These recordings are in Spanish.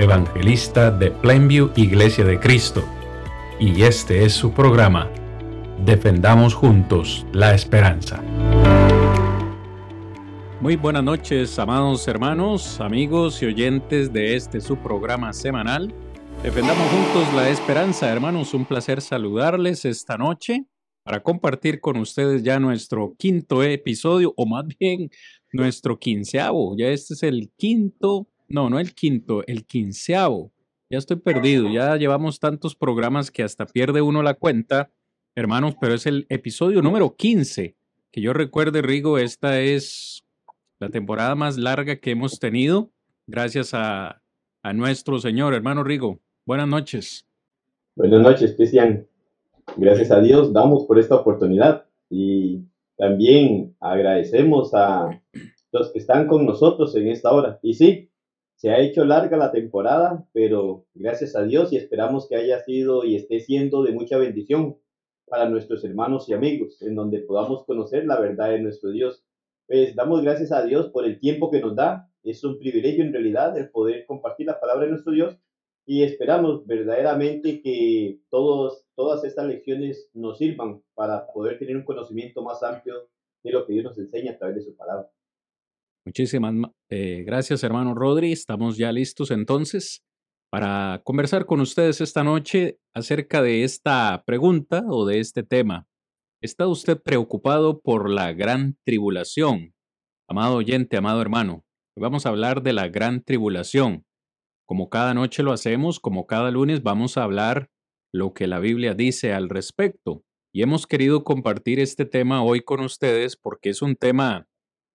evangelista de Plainview Iglesia de Cristo, y este es su programa Defendamos juntos la esperanza. Muy buenas noches, amados hermanos, amigos y oyentes de este su programa semanal. Defendamos juntos la esperanza, hermanos. Un placer saludarles esta noche para compartir con ustedes ya nuestro quinto episodio, o más bien nuestro quinceavo. Ya este es el quinto, no, no el quinto, el quinceavo. Ya estoy perdido, ya llevamos tantos programas que hasta pierde uno la cuenta hermanos, pero es el episodio número 15. Que yo recuerde, Rigo, esta es la temporada más larga que hemos tenido, gracias a, a nuestro Señor. Hermano Rigo, buenas noches. Buenas noches, Cristian. Gracias a Dios damos por esta oportunidad y también agradecemos a los que están con nosotros en esta hora. Y sí, se ha hecho larga la temporada, pero gracias a Dios y esperamos que haya sido y esté siendo de mucha bendición para nuestros hermanos y amigos, en donde podamos conocer la verdad de nuestro Dios. Pues damos gracias a Dios por el tiempo que nos da. Es un privilegio en realidad el poder compartir la palabra de nuestro Dios y esperamos verdaderamente que todas estas lecciones nos sirvan para poder tener un conocimiento más amplio de lo que Dios nos enseña a través de su palabra. Muchísimas eh, gracias, hermano Rodri. Estamos ya listos entonces para conversar con ustedes esta noche acerca de esta pregunta o de este tema. ¿Está usted preocupado por la gran tribulación? Amado oyente, amado hermano, vamos a hablar de la gran tribulación. Como cada noche lo hacemos, como cada lunes vamos a hablar lo que la Biblia dice al respecto. Y hemos querido compartir este tema hoy con ustedes porque es un tema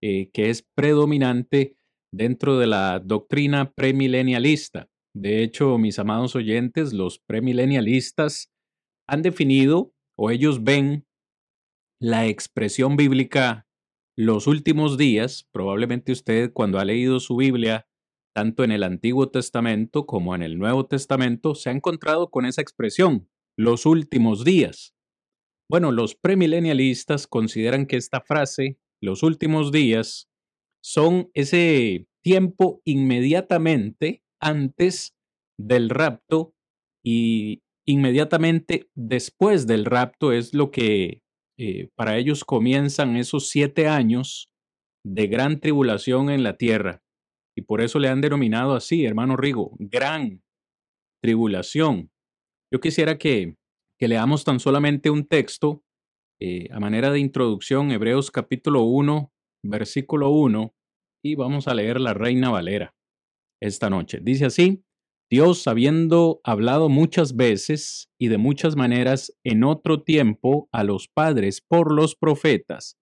eh, que es predominante dentro de la doctrina premilenialista. De hecho, mis amados oyentes, los premilenialistas han definido o ellos ven la expresión bíblica los últimos días. Probablemente usted cuando ha leído su Biblia, tanto en el Antiguo Testamento como en el Nuevo Testamento, se ha encontrado con esa expresión, los últimos días. Bueno, los premilenialistas consideran que esta frase, los últimos días, son ese tiempo inmediatamente antes del rapto y inmediatamente después del rapto es lo que eh, para ellos comienzan esos siete años de gran tribulación en la tierra. Y por eso le han denominado así, hermano Rigo, gran tribulación. Yo quisiera que, que leamos tan solamente un texto eh, a manera de introducción, Hebreos capítulo 1, versículo 1, y vamos a leer la Reina Valera esta noche. Dice así, Dios, habiendo hablado muchas veces y de muchas maneras en otro tiempo a los padres por los profetas,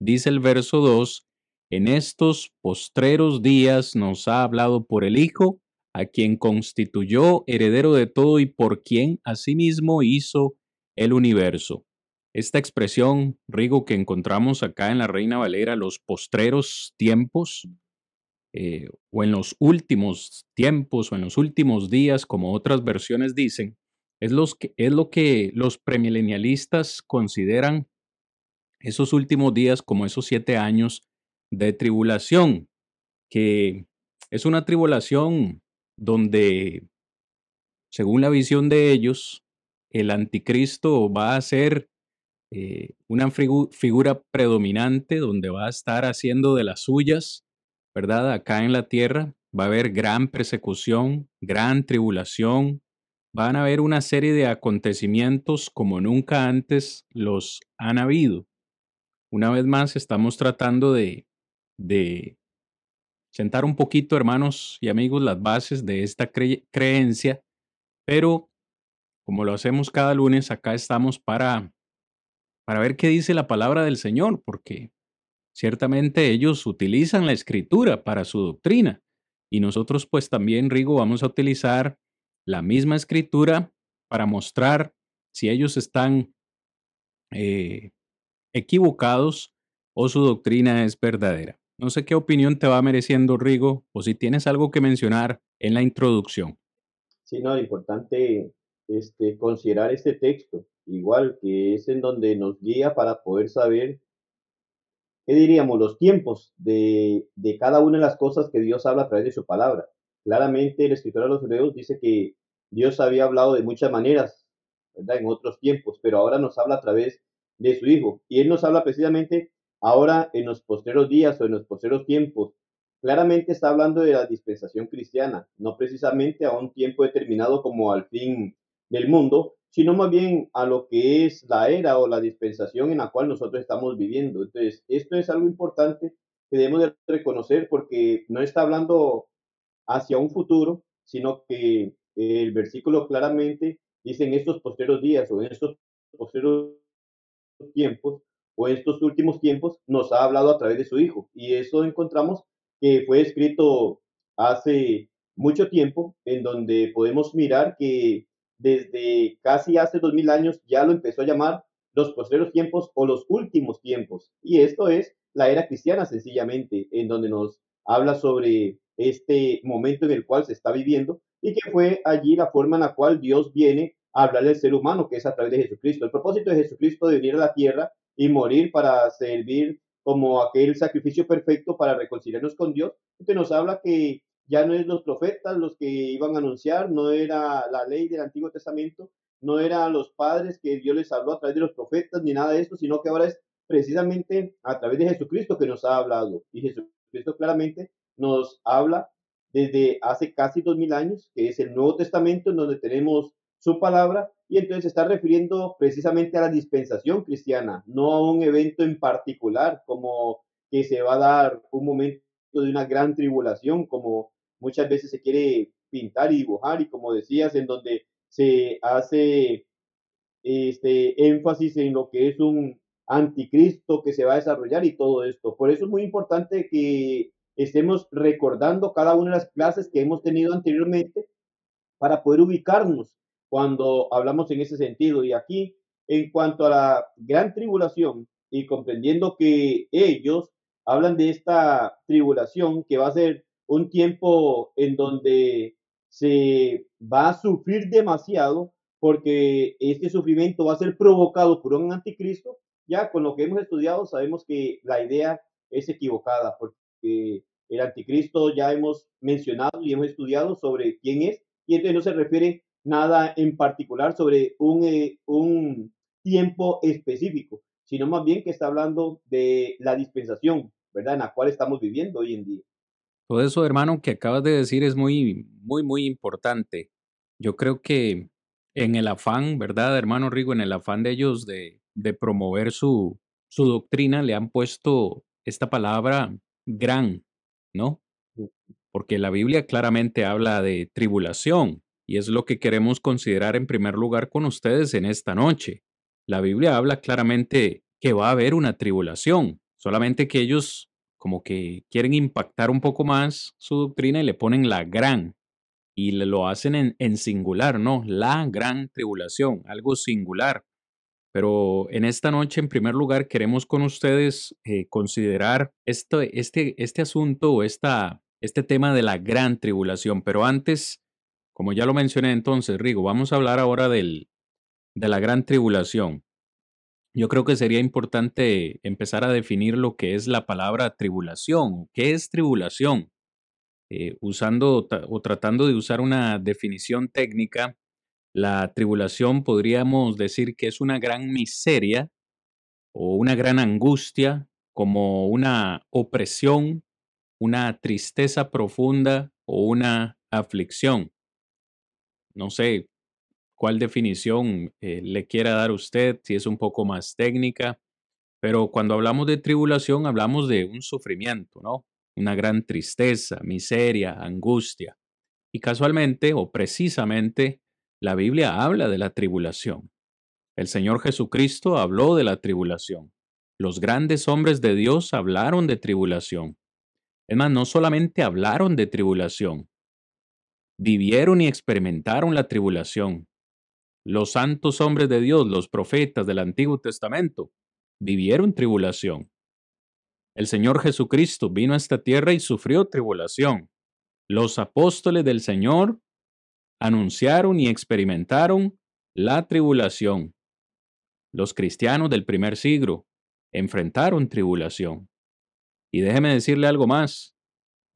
dice el verso 2, en estos postreros días nos ha hablado por el Hijo, a quien constituyó heredero de todo y por quien asimismo hizo el universo. Esta expresión, Rigo, que encontramos acá en la Reina Valera, los postreros tiempos, eh, o en los últimos tiempos o en los últimos días, como otras versiones dicen, es, lo que los premilenialistas consideran esos últimos días como esos siete años de tribulación, que es una tribulación donde, según la visión de ellos, el anticristo va a ser eh, una figura predominante donde va a estar haciendo de las suyas ¿verdad? Acá en la tierra va a haber gran persecución, gran tribulación, van a haber una serie de acontecimientos como nunca antes los han habido. Una vez más, estamos tratando de, de sentar un poquito, hermanos y amigos, las bases de esta creencia, pero como lo hacemos cada lunes, acá estamos para, para ver qué dice la palabra del Señor, porque Ciertamente ellos utilizan la escritura para su doctrina, Y nosotros pues también, Rigo, vamos a utilizar la misma escritura para mostrar si ellos están eh, equivocados o su doctrina es verdadera. No sé qué opinión te va mereciendo, Rigo, o si tienes algo que mencionar en la introducción. Sí, no, importante este, considerar este texto, igual que es en donde nos guía para poder saber, ¿qué diríamos? Los tiempos de, de cada una de las cosas que Dios habla a través de su palabra. Claramente el escritor de los hebreos dice que Dios había hablado de muchas maneras. En otros tiempos, pero ahora nos habla a través de su Hijo. Y Él nos habla precisamente ahora en los posteros días o en los posteros tiempos. Claramente está hablando de la dispensación cristiana, no precisamente a un tiempo determinado como al fin del mundo, sino más bien a lo que es la era o la dispensación en la cual nosotros estamos viviendo. Entonces, esto es algo importante que debemos de reconocer porque no está hablando hacia un futuro, sino que el versículo claramente dice en estos posteros días o en estos posteros tiempos o en estos últimos tiempos nos ha hablado a través de su Hijo. Y eso encontramos que fue escrito hace mucho tiempo, en donde podemos mirar que desde casi hace dos mil años ya lo empezó a llamar los posteriores tiempos o los últimos tiempos. Y esto es la era cristiana sencillamente, en donde nos habla sobre este momento en el cual se está viviendo y que fue allí la forma en la cual Dios viene a hablarle al ser humano, que es a través de Jesucristo. El propósito de Jesucristo de venir a la tierra y morir para servir como aquel sacrificio perfecto para reconciliarnos con Dios, que nos habla que ya no es los profetas los que iban a anunciar, no era la ley del Antiguo Testamento, no eran los padres que Dios les habló a través de los profetas ni nada de esto, sino que ahora es precisamente a través de Jesucristo que nos ha hablado. Y Jesucristo claramente nos habla desde hace casi dos mil años, que es el Nuevo Testamento, en donde tenemos su palabra, y entonces se está refiriendo precisamente a la dispensación cristiana, no a un evento en particular, como que se va a dar un momento de una gran tribulación, como muchas veces se quiere pintar y dibujar, y como decías, en donde se hace este énfasis en lo que es un anticristo que se va a desarrollar y todo esto. Por eso es muy importante que estemos recordando cada una de las clases que hemos tenido anteriormente para poder ubicarnos cuando hablamos en ese sentido. Y aquí, en cuanto a la gran tribulación y comprendiendo que ellos hablan de esta tribulación que va a ser un tiempo en donde se va a sufrir demasiado porque este sufrimiento va a ser provocado por un anticristo, ya con lo que hemos estudiado sabemos que la idea es equivocada porque el anticristo ya hemos mencionado y hemos estudiado sobre quién es y entonces no se refiere nada en particular sobre un, eh, un tiempo específico, sino más bien que está hablando de la dispensación, ¿verdad? En la cual estamos viviendo hoy en día. Todo eso, hermano, que acabas de decir es muy, muy, muy importante. Yo creo que en el afán, ¿verdad, hermano Rigo? En el afán de ellos de, de promover su, su doctrina, le han puesto esta palabra gran, ¿no? Porque la Biblia claramente habla de tribulación, y es lo que queremos considerar en primer lugar con ustedes en esta noche. La Biblia habla claramente que va a haber una tribulación, solamente que ellos como que quieren impactar un poco más su doctrina y le ponen la gran, y lo hacen en, singular, ¿no? La gran tribulación, algo singular. Pero en esta noche, en primer lugar, queremos con ustedes eh, considerar este, este, este asunto o esta, este tema de la gran tribulación. Pero antes, como ya lo mencioné entonces, Rigo, vamos a hablar ahora del, de la gran tribulación. Yo creo que sería importante empezar a definir lo que es la palabra tribulación. ¿Qué es tribulación? Eh, usando o tratando de usar una definición técnica, la tribulación podríamos decir que es una gran miseria o una gran angustia, como una opresión, una tristeza profunda o una aflicción. No sé cuál definición eh, le quiera dar usted, si es un poco más técnica, pero cuando hablamos de tribulación hablamos de un sufrimiento, ¿no? Una gran tristeza, miseria, angustia. Y casualmente o precisamente la Biblia habla de la tribulación. El Señor Jesucristo habló de la tribulación. Los grandes hombres de Dios hablaron de tribulación. Es más, no solamente hablaron de tribulación, vivieron y experimentaron la tribulación. Los santos hombres de Dios, los profetas del Antiguo Testamento, vivieron tribulación. El Señor Jesucristo vino a esta tierra y sufrió tribulación. Los apóstoles del Señor anunciaron y experimentaron la tribulación. Los cristianos del primer siglo enfrentaron tribulación. Y déjeme decirle algo más.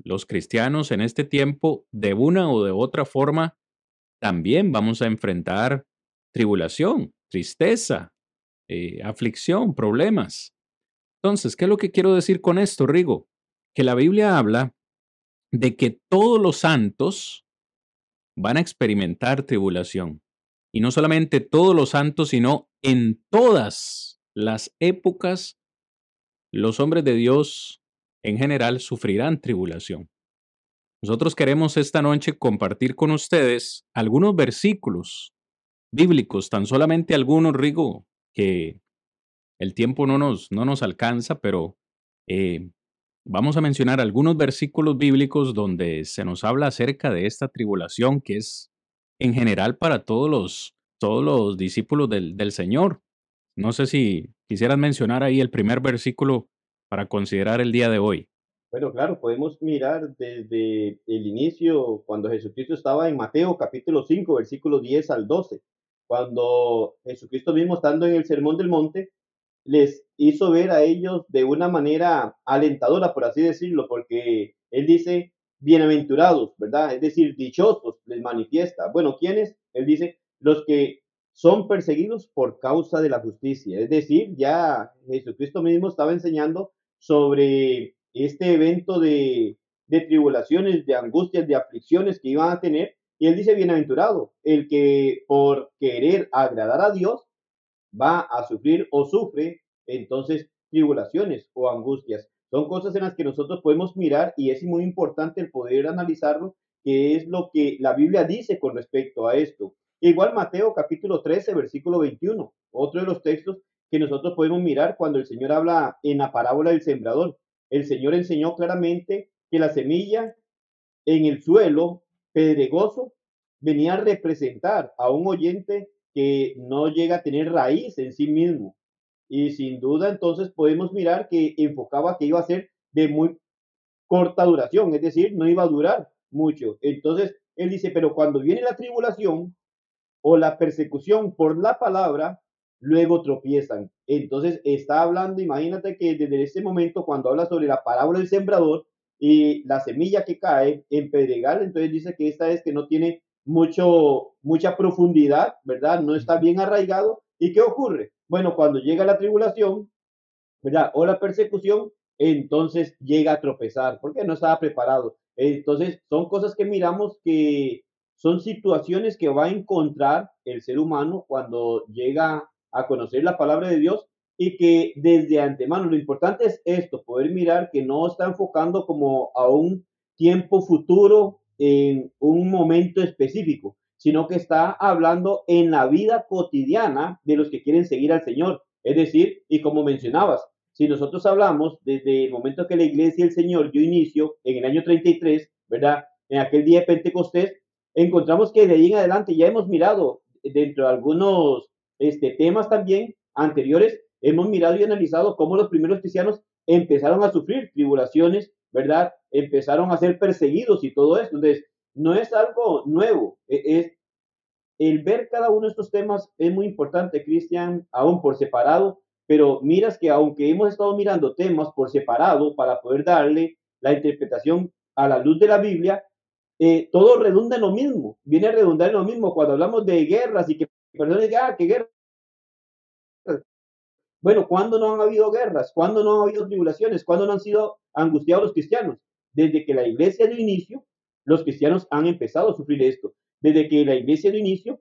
Los cristianos en este tiempo, de una o de otra forma, también vamos a enfrentar tribulación, tristeza, eh, aflicción, problemas. Entonces, ¿qué es lo que quiero decir con esto, Rigo? Que la Biblia habla de que todos los santos van a experimentar tribulación. Y no solamente todos los santos, sino en todas las épocas, los hombres de Dios en general sufrirán tribulación. Nosotros queremos esta noche compartir con ustedes algunos versículos bíblicos, tan solamente algunos, Rigo, que el tiempo no nos, no nos alcanza, pero eh, vamos a mencionar algunos versículos bíblicos donde se nos habla acerca de esta tribulación que es en general para todos los, todos los discípulos del, del Señor. No sé si quisieras mencionar ahí el primer versículo para considerar el día de hoy. Bueno, claro, podemos mirar desde el inicio, cuando Jesucristo estaba en Mateo capítulo 5, versículo 10 al 12 cuando Jesucristo mismo estando en el Sermón del Monte, les hizo ver a ellos de una manera alentadora, por así decirlo, porque Él dice, bienaventurados, ¿verdad? Es decir, dichosos, les manifiesta. Bueno, ¿quiénes? Él dice, los que son perseguidos por causa de la justicia. Es decir, ya Jesucristo mismo estaba enseñando sobre este evento de, de tribulaciones, de angustias, de aflicciones que iban a tener y él dice, bienaventurado, el que por querer agradar a Dios va a sufrir o sufre entonces tribulaciones o angustias. Son cosas en las que nosotros podemos mirar y es muy importante el poder analizarlo, que es lo que la Biblia dice con respecto a esto. Igual Mateo capítulo 13, versículo 21, otro de los textos que nosotros podemos mirar cuando el Señor habla en la parábola del sembrador. El Señor enseñó claramente que la semilla en el suelo pedregoso venía a representar a un oyente que no llega a tener raíz en sí mismo. Y sin duda entonces podemos mirar que enfocaba que iba a ser de muy corta duración, es decir, no iba a durar mucho. Entonces, él dice, pero cuando viene la tribulación o la persecución por la palabra, luego tropiezan. Entonces, está hablando, imagínate que desde ese momento, cuando habla sobre la parábola del sembrador, y la semilla que cae en pedregal, entonces dice que esta es que no tiene mucho, mucha profundidad, ¿verdad? No está bien arraigado. ¿Y qué ocurre? Bueno, cuando llega la tribulación, ¿verdad? O la persecución, entonces llega a tropezar, porque no estaba preparado. Entonces, son cosas que miramos que son situaciones que va a encontrar el ser humano cuando llega a conocer la palabra de Dios y que desde antemano, lo importante es esto, poder mirar que no está enfocando como a un tiempo futuro en un momento específico, sino que está hablando en la vida cotidiana de los que quieren seguir al Señor. Es decir, y como mencionabas, si nosotros hablamos desde el momento que la iglesia y el Señor dio inicio en el año 33, ¿verdad? En aquel día de Pentecostés, encontramos que de ahí en adelante ya hemos mirado dentro de algunos este, temas también anteriores hemos mirado y analizado cómo los primeros cristianos empezaron a sufrir tribulaciones, ¿verdad? Empezaron a ser perseguidos y todo esto. Entonces, no es algo nuevo, e, es el ver cada uno de estos temas es muy importante, Cristian, aún por separado, pero miras que aunque hemos estado mirando temas por separado para poder darle la interpretación a la luz de la Biblia, eh, todo redunda en lo mismo, viene a redundar en lo mismo cuando hablamos de guerras y que personas digan, ah, qué guerra, bueno, ¿cuándo no han habido guerras? ¿Cuándo no ha habido tribulaciones? ¿Cuándo no han sido angustiados los cristianos? Desde que la iglesia de inicio, los cristianos han empezado a sufrir esto. Desde que la iglesia de inicio,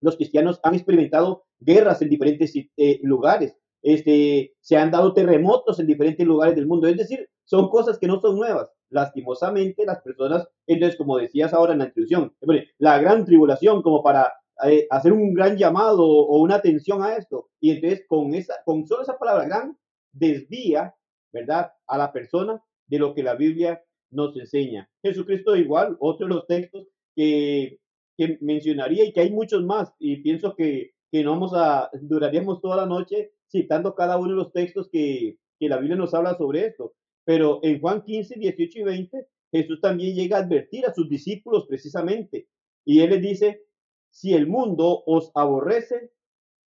los cristianos han experimentado guerras en diferentes eh, lugares. Este, se han dado terremotos en diferentes lugares del mundo. Es decir, son cosas que no son nuevas. Lastimosamente, las personas, entonces, como decías ahora en la introducción, la gran tribulación, como para eh, hacer un gran llamado o una atención a esto. Y entonces con, esa, con solo esa palabra gran desvía, ¿verdad? A la persona de lo que la Biblia nos enseña. Jesucristo igual, otro de los textos que, que mencionaría y que hay muchos más y pienso que, que no vamos a, duraríamos toda la noche citando cada uno de los textos que, que la Biblia nos habla sobre esto. Pero en Juan 15, 18 y 20, Jesús también llega a advertir a sus discípulos precisamente. Y él les dice, si el mundo os aborrece,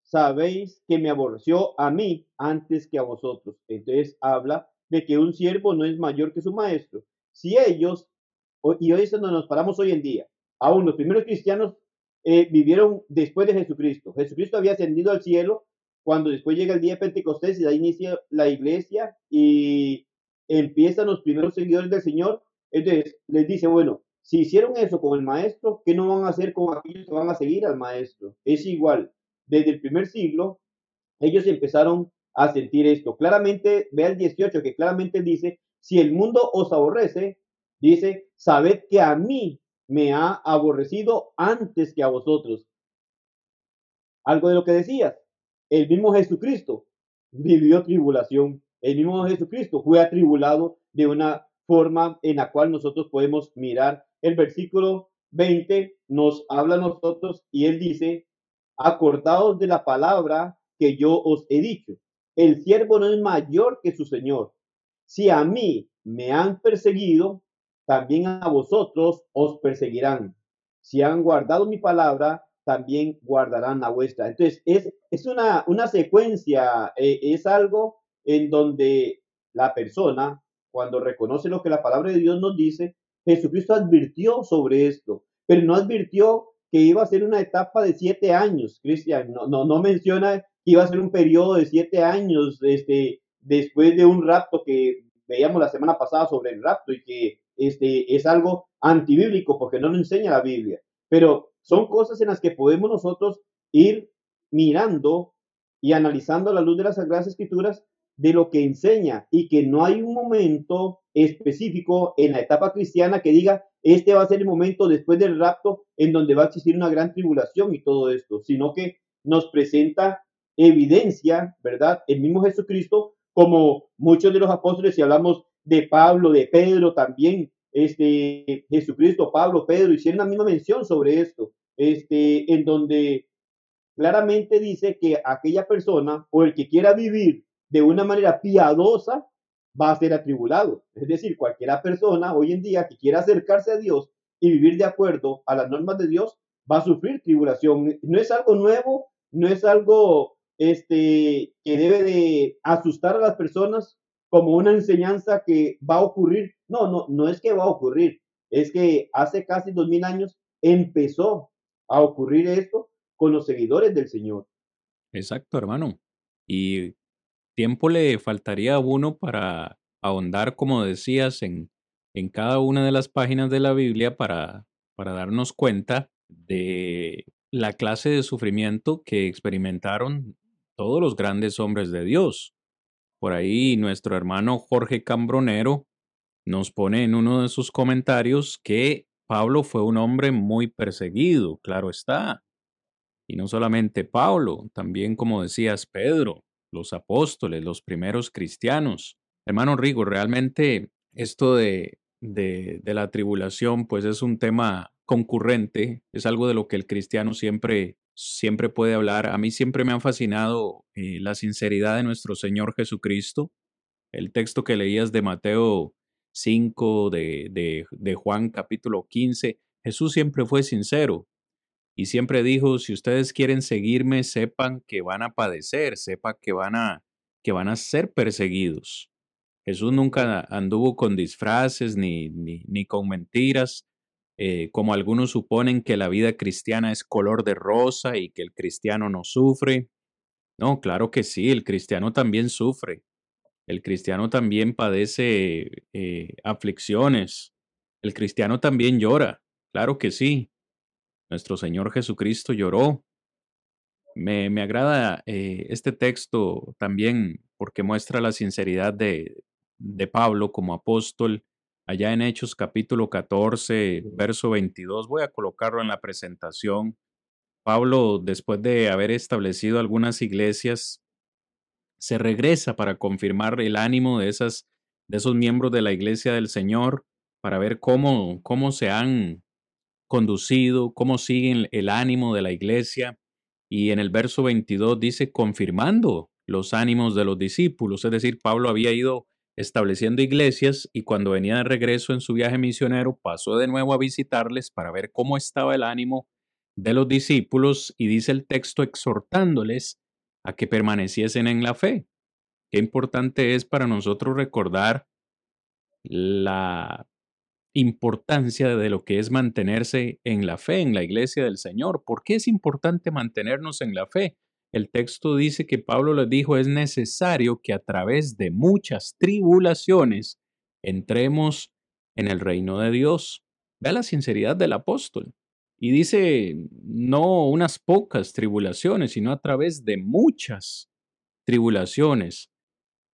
sabéis que me aborreció a mí antes que a vosotros. Entonces habla de que un siervo no es mayor que su maestro. Si ellos, y hoy es donde nos paramos hoy en día, aún los primeros cristianos eh, vivieron después de Jesucristo. Jesucristo había ascendido al cielo cuando después llega el día de Pentecostés y ahí inicia la iglesia y empiezan los primeros seguidores del Señor. Entonces les dice, bueno, si hicieron eso con el maestro, ¿qué no van a hacer con aquellos que van a seguir al maestro? Es igual. Desde el primer siglo, ellos empezaron a sentir esto. Claramente, vea el 18, que claramente dice, si el mundo os aborrece, dice, sabed que a mí me ha aborrecido antes que a vosotros. Algo de lo que decías, el mismo Jesucristo vivió tribulación, el mismo Jesucristo fue atribulado de una forma en la cual nosotros podemos mirar. El versículo 20 nos habla a nosotros y él dice, acordaos de la palabra que yo os he dicho. El siervo no es mayor que su Señor. Si a mí me han perseguido, también a vosotros os perseguirán. Si han guardado mi palabra, también guardarán la vuestra. Entonces, es, es una, una secuencia, eh, es algo en donde la persona, cuando reconoce lo que la palabra de Dios nos dice, Jesucristo advirtió sobre esto, pero no advirtió que iba a ser una etapa de siete años, Cristian, no, no, no menciona que iba a ser un periodo de siete años este, después de un rapto que veíamos la semana pasada sobre el rapto y que este, es algo antibíblico porque no lo enseña la Biblia. Pero son cosas en las que podemos nosotros ir mirando y analizando a la luz de las Sagradas Escrituras de lo que enseña y que no hay un momento específico en la etapa cristiana que diga, este va a ser el momento después del rapto en donde va a existir una gran tribulación y todo esto, sino que nos presenta evidencia, ¿verdad? El mismo Jesucristo, como muchos de los apóstoles, si hablamos de Pablo, de Pedro también, este, Jesucristo, Pablo, Pedro, hicieron la misma mención sobre esto, este, en donde claramente dice que aquella persona o el que quiera vivir de una manera piadosa va a ser atribulado. Es decir, cualquiera persona hoy en día que quiera acercarse a Dios y vivir de acuerdo a las normas de Dios va a sufrir tribulación. No es algo nuevo, no es algo este, que debe de asustar a las personas como una enseñanza que va a ocurrir. No, no, no es que va a ocurrir. Es que hace casi dos mil años empezó a ocurrir esto con los seguidores del Señor. Exacto, hermano. Y tiempo le faltaría a uno para ahondar, como decías, en, en cada una de las páginas de la Biblia para, para darnos cuenta de la clase de sufrimiento que experimentaron todos los grandes hombres de Dios. Por ahí nuestro hermano Jorge Cambronero nos pone en uno de sus comentarios que Pablo fue un hombre muy perseguido, claro está. Y no solamente Pablo, también como decías Pedro, los apóstoles, los primeros cristianos. Hermano Rigo, realmente esto de, de, la tribulación, pues es un tema concurrente, es algo de lo que el cristiano siempre, siempre puede hablar. A mí siempre me ha fascinado eh, la sinceridad de nuestro Señor Jesucristo. El texto que leías de Mateo 5, de, de, de Juan capítulo 15, Jesús siempre fue sincero y siempre dijo, si ustedes quieren seguirme, sepan que van a padecer, sepan que van a, que van a ser perseguidos. Jesús nunca anduvo con disfraces ni, ni, con mentiras, eh, como algunos suponen que la vida cristiana es color de rosa y que el cristiano no sufre. No, claro que sí, el cristiano también sufre. El cristiano también padece eh, aflicciones. El cristiano también llora, claro que sí. Nuestro Señor Jesucristo lloró. Me, me agrada eh, este texto también porque muestra la sinceridad de, de Pablo como apóstol. Allá en Hechos capítulo 14, verso 22, voy a colocarlo en la presentación. Pablo, después de haber establecido algunas iglesias, se regresa para confirmar el ánimo de, esas, de esos miembros de la iglesia del Señor para ver cómo, cómo se han conducido, cómo siguen el ánimo de la iglesia. Y en el verso 22 dice, confirmando los ánimos de los discípulos, es decir, Pablo había ido estableciendo iglesias y cuando venía de regreso en su viaje misionero pasó de nuevo a visitarles para ver cómo estaba el ánimo de los discípulos y dice el texto exhortándoles a que permaneciesen en la fe. Qué importante es para nosotros recordar la importancia de lo que es mantenerse en la fe en la iglesia del Señor. ¿Por qué es importante mantenernos en la fe? El texto dice que Pablo les dijo, es necesario que a través de muchas tribulaciones entremos en el reino de Dios. Vea la sinceridad del apóstol. Y dice, no unas pocas tribulaciones, sino a través de muchas tribulaciones.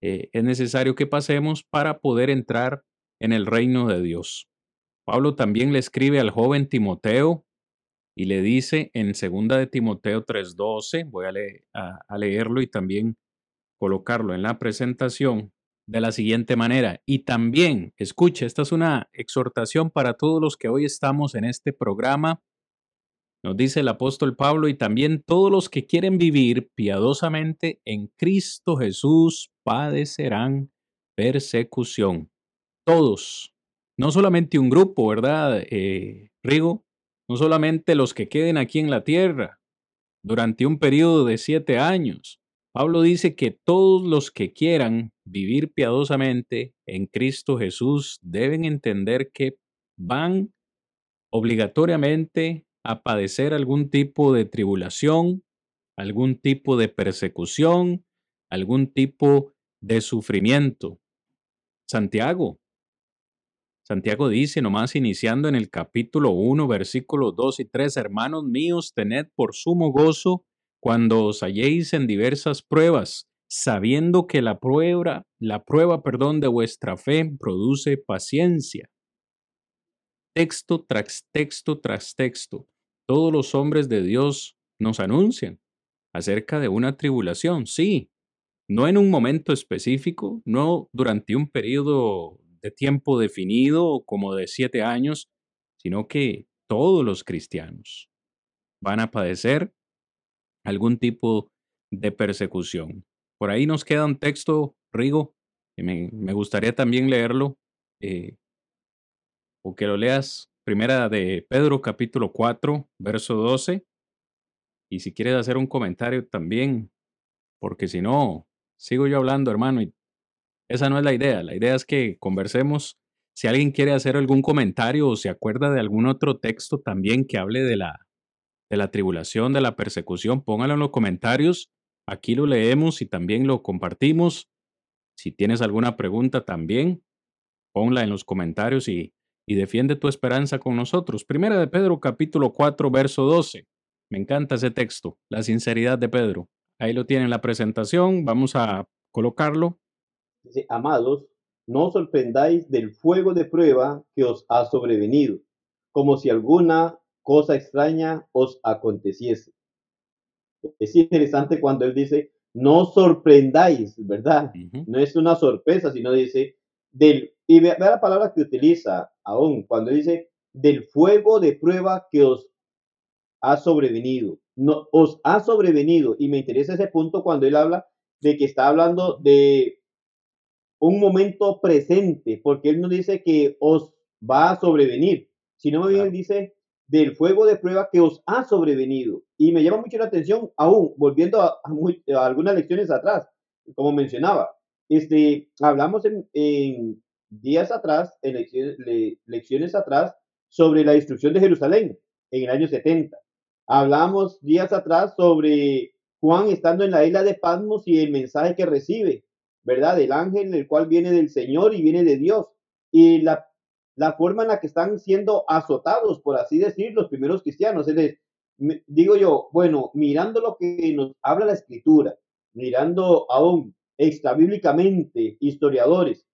Eh, es necesario que pasemos para poder entrar en el reino de Dios. Pablo también le escribe al joven Timoteo y le dice en segunda de Timoteo 3:12, voy a, a leerlo y también colocarlo en la presentación de la siguiente manera. Y también, escuche, esta es una exhortación para todos los que hoy estamos en este programa. Nos dice el apóstol Pablo y también todos los que quieren vivir piadosamente en Cristo Jesús padecerán persecución todos, no solamente un grupo, ¿verdad, eh, Rigo? No solamente los que queden aquí en la tierra durante un periodo de siete años. Pablo dice que todos los que quieran vivir piadosamente en Cristo Jesús deben entender que van obligatoriamente a padecer algún tipo de tribulación, algún tipo de persecución, algún tipo de sufrimiento. Santiago Santiago dice, nomás iniciando en el capítulo 1, versículos 2 y 3, hermanos míos, tened por sumo gozo cuando os halléis en diversas pruebas, sabiendo que la prueba, la prueba, perdón, de vuestra fe produce paciencia. Texto tras texto tras texto, todos los hombres de Dios nos anuncian acerca de una tribulación, sí, no en un momento específico, no durante un periodo tiempo definido como de siete años, sino que todos los cristianos van a padecer algún tipo de persecución. Por ahí nos queda un texto, Rigo, que me, gustaría también leerlo, eh, o que lo leas, primera de Pedro capítulo 4, verso 12, y si quieres hacer un comentario también, porque si no, sigo yo hablando, hermano, y esa no es la idea. La idea es que conversemos. Si alguien quiere hacer algún comentario o se acuerda de algún otro texto también que hable de la, de la tribulación, de la persecución, póngalo en los comentarios. Aquí lo leemos y también lo compartimos. Si tienes alguna pregunta también, ponla en los comentarios y, y defiende tu esperanza con nosotros. Primera de Pedro capítulo 4, verso 12. Me encanta ese texto, la sinceridad de Pedro. Ahí lo tiene en la presentación. Vamos a colocarlo. Dice, amados, no os sorprendáis del fuego de prueba que os ha sobrevenido, como si alguna cosa extraña os aconteciese. Es interesante cuando él dice, no sorprendáis, ¿verdad? No es una sorpresa, sino dice, del, y vea, la palabra que utiliza aún, cuando dice, del fuego de prueba que os ha sobrevenido. No, os ha sobrevenido. Y me interesa ese punto cuando él habla de que está hablando de un momento presente, porque Él no dice que os va a sobrevenir, sino bien dice del fuego de prueba que os ha sobrevenido. Y me llama mucho la atención, aún volviendo a, algunas lecciones atrás, como mencionaba, este, hablamos en, días atrás, en lecciones, lecciones atrás, sobre la destrucción de Jerusalén en el año 70. Hablamos días atrás sobre Juan estando en la isla de Patmos y el mensaje que recibe ¿verdad? El ángel, el cual viene del Señor y viene de Dios. Y la, la forma en la que están siendo azotados, por así decir, los primeros cristianos. Es decir, digo yo, bueno, mirando lo que nos habla la escritura, mirando aún extrabíblicamente historiadores,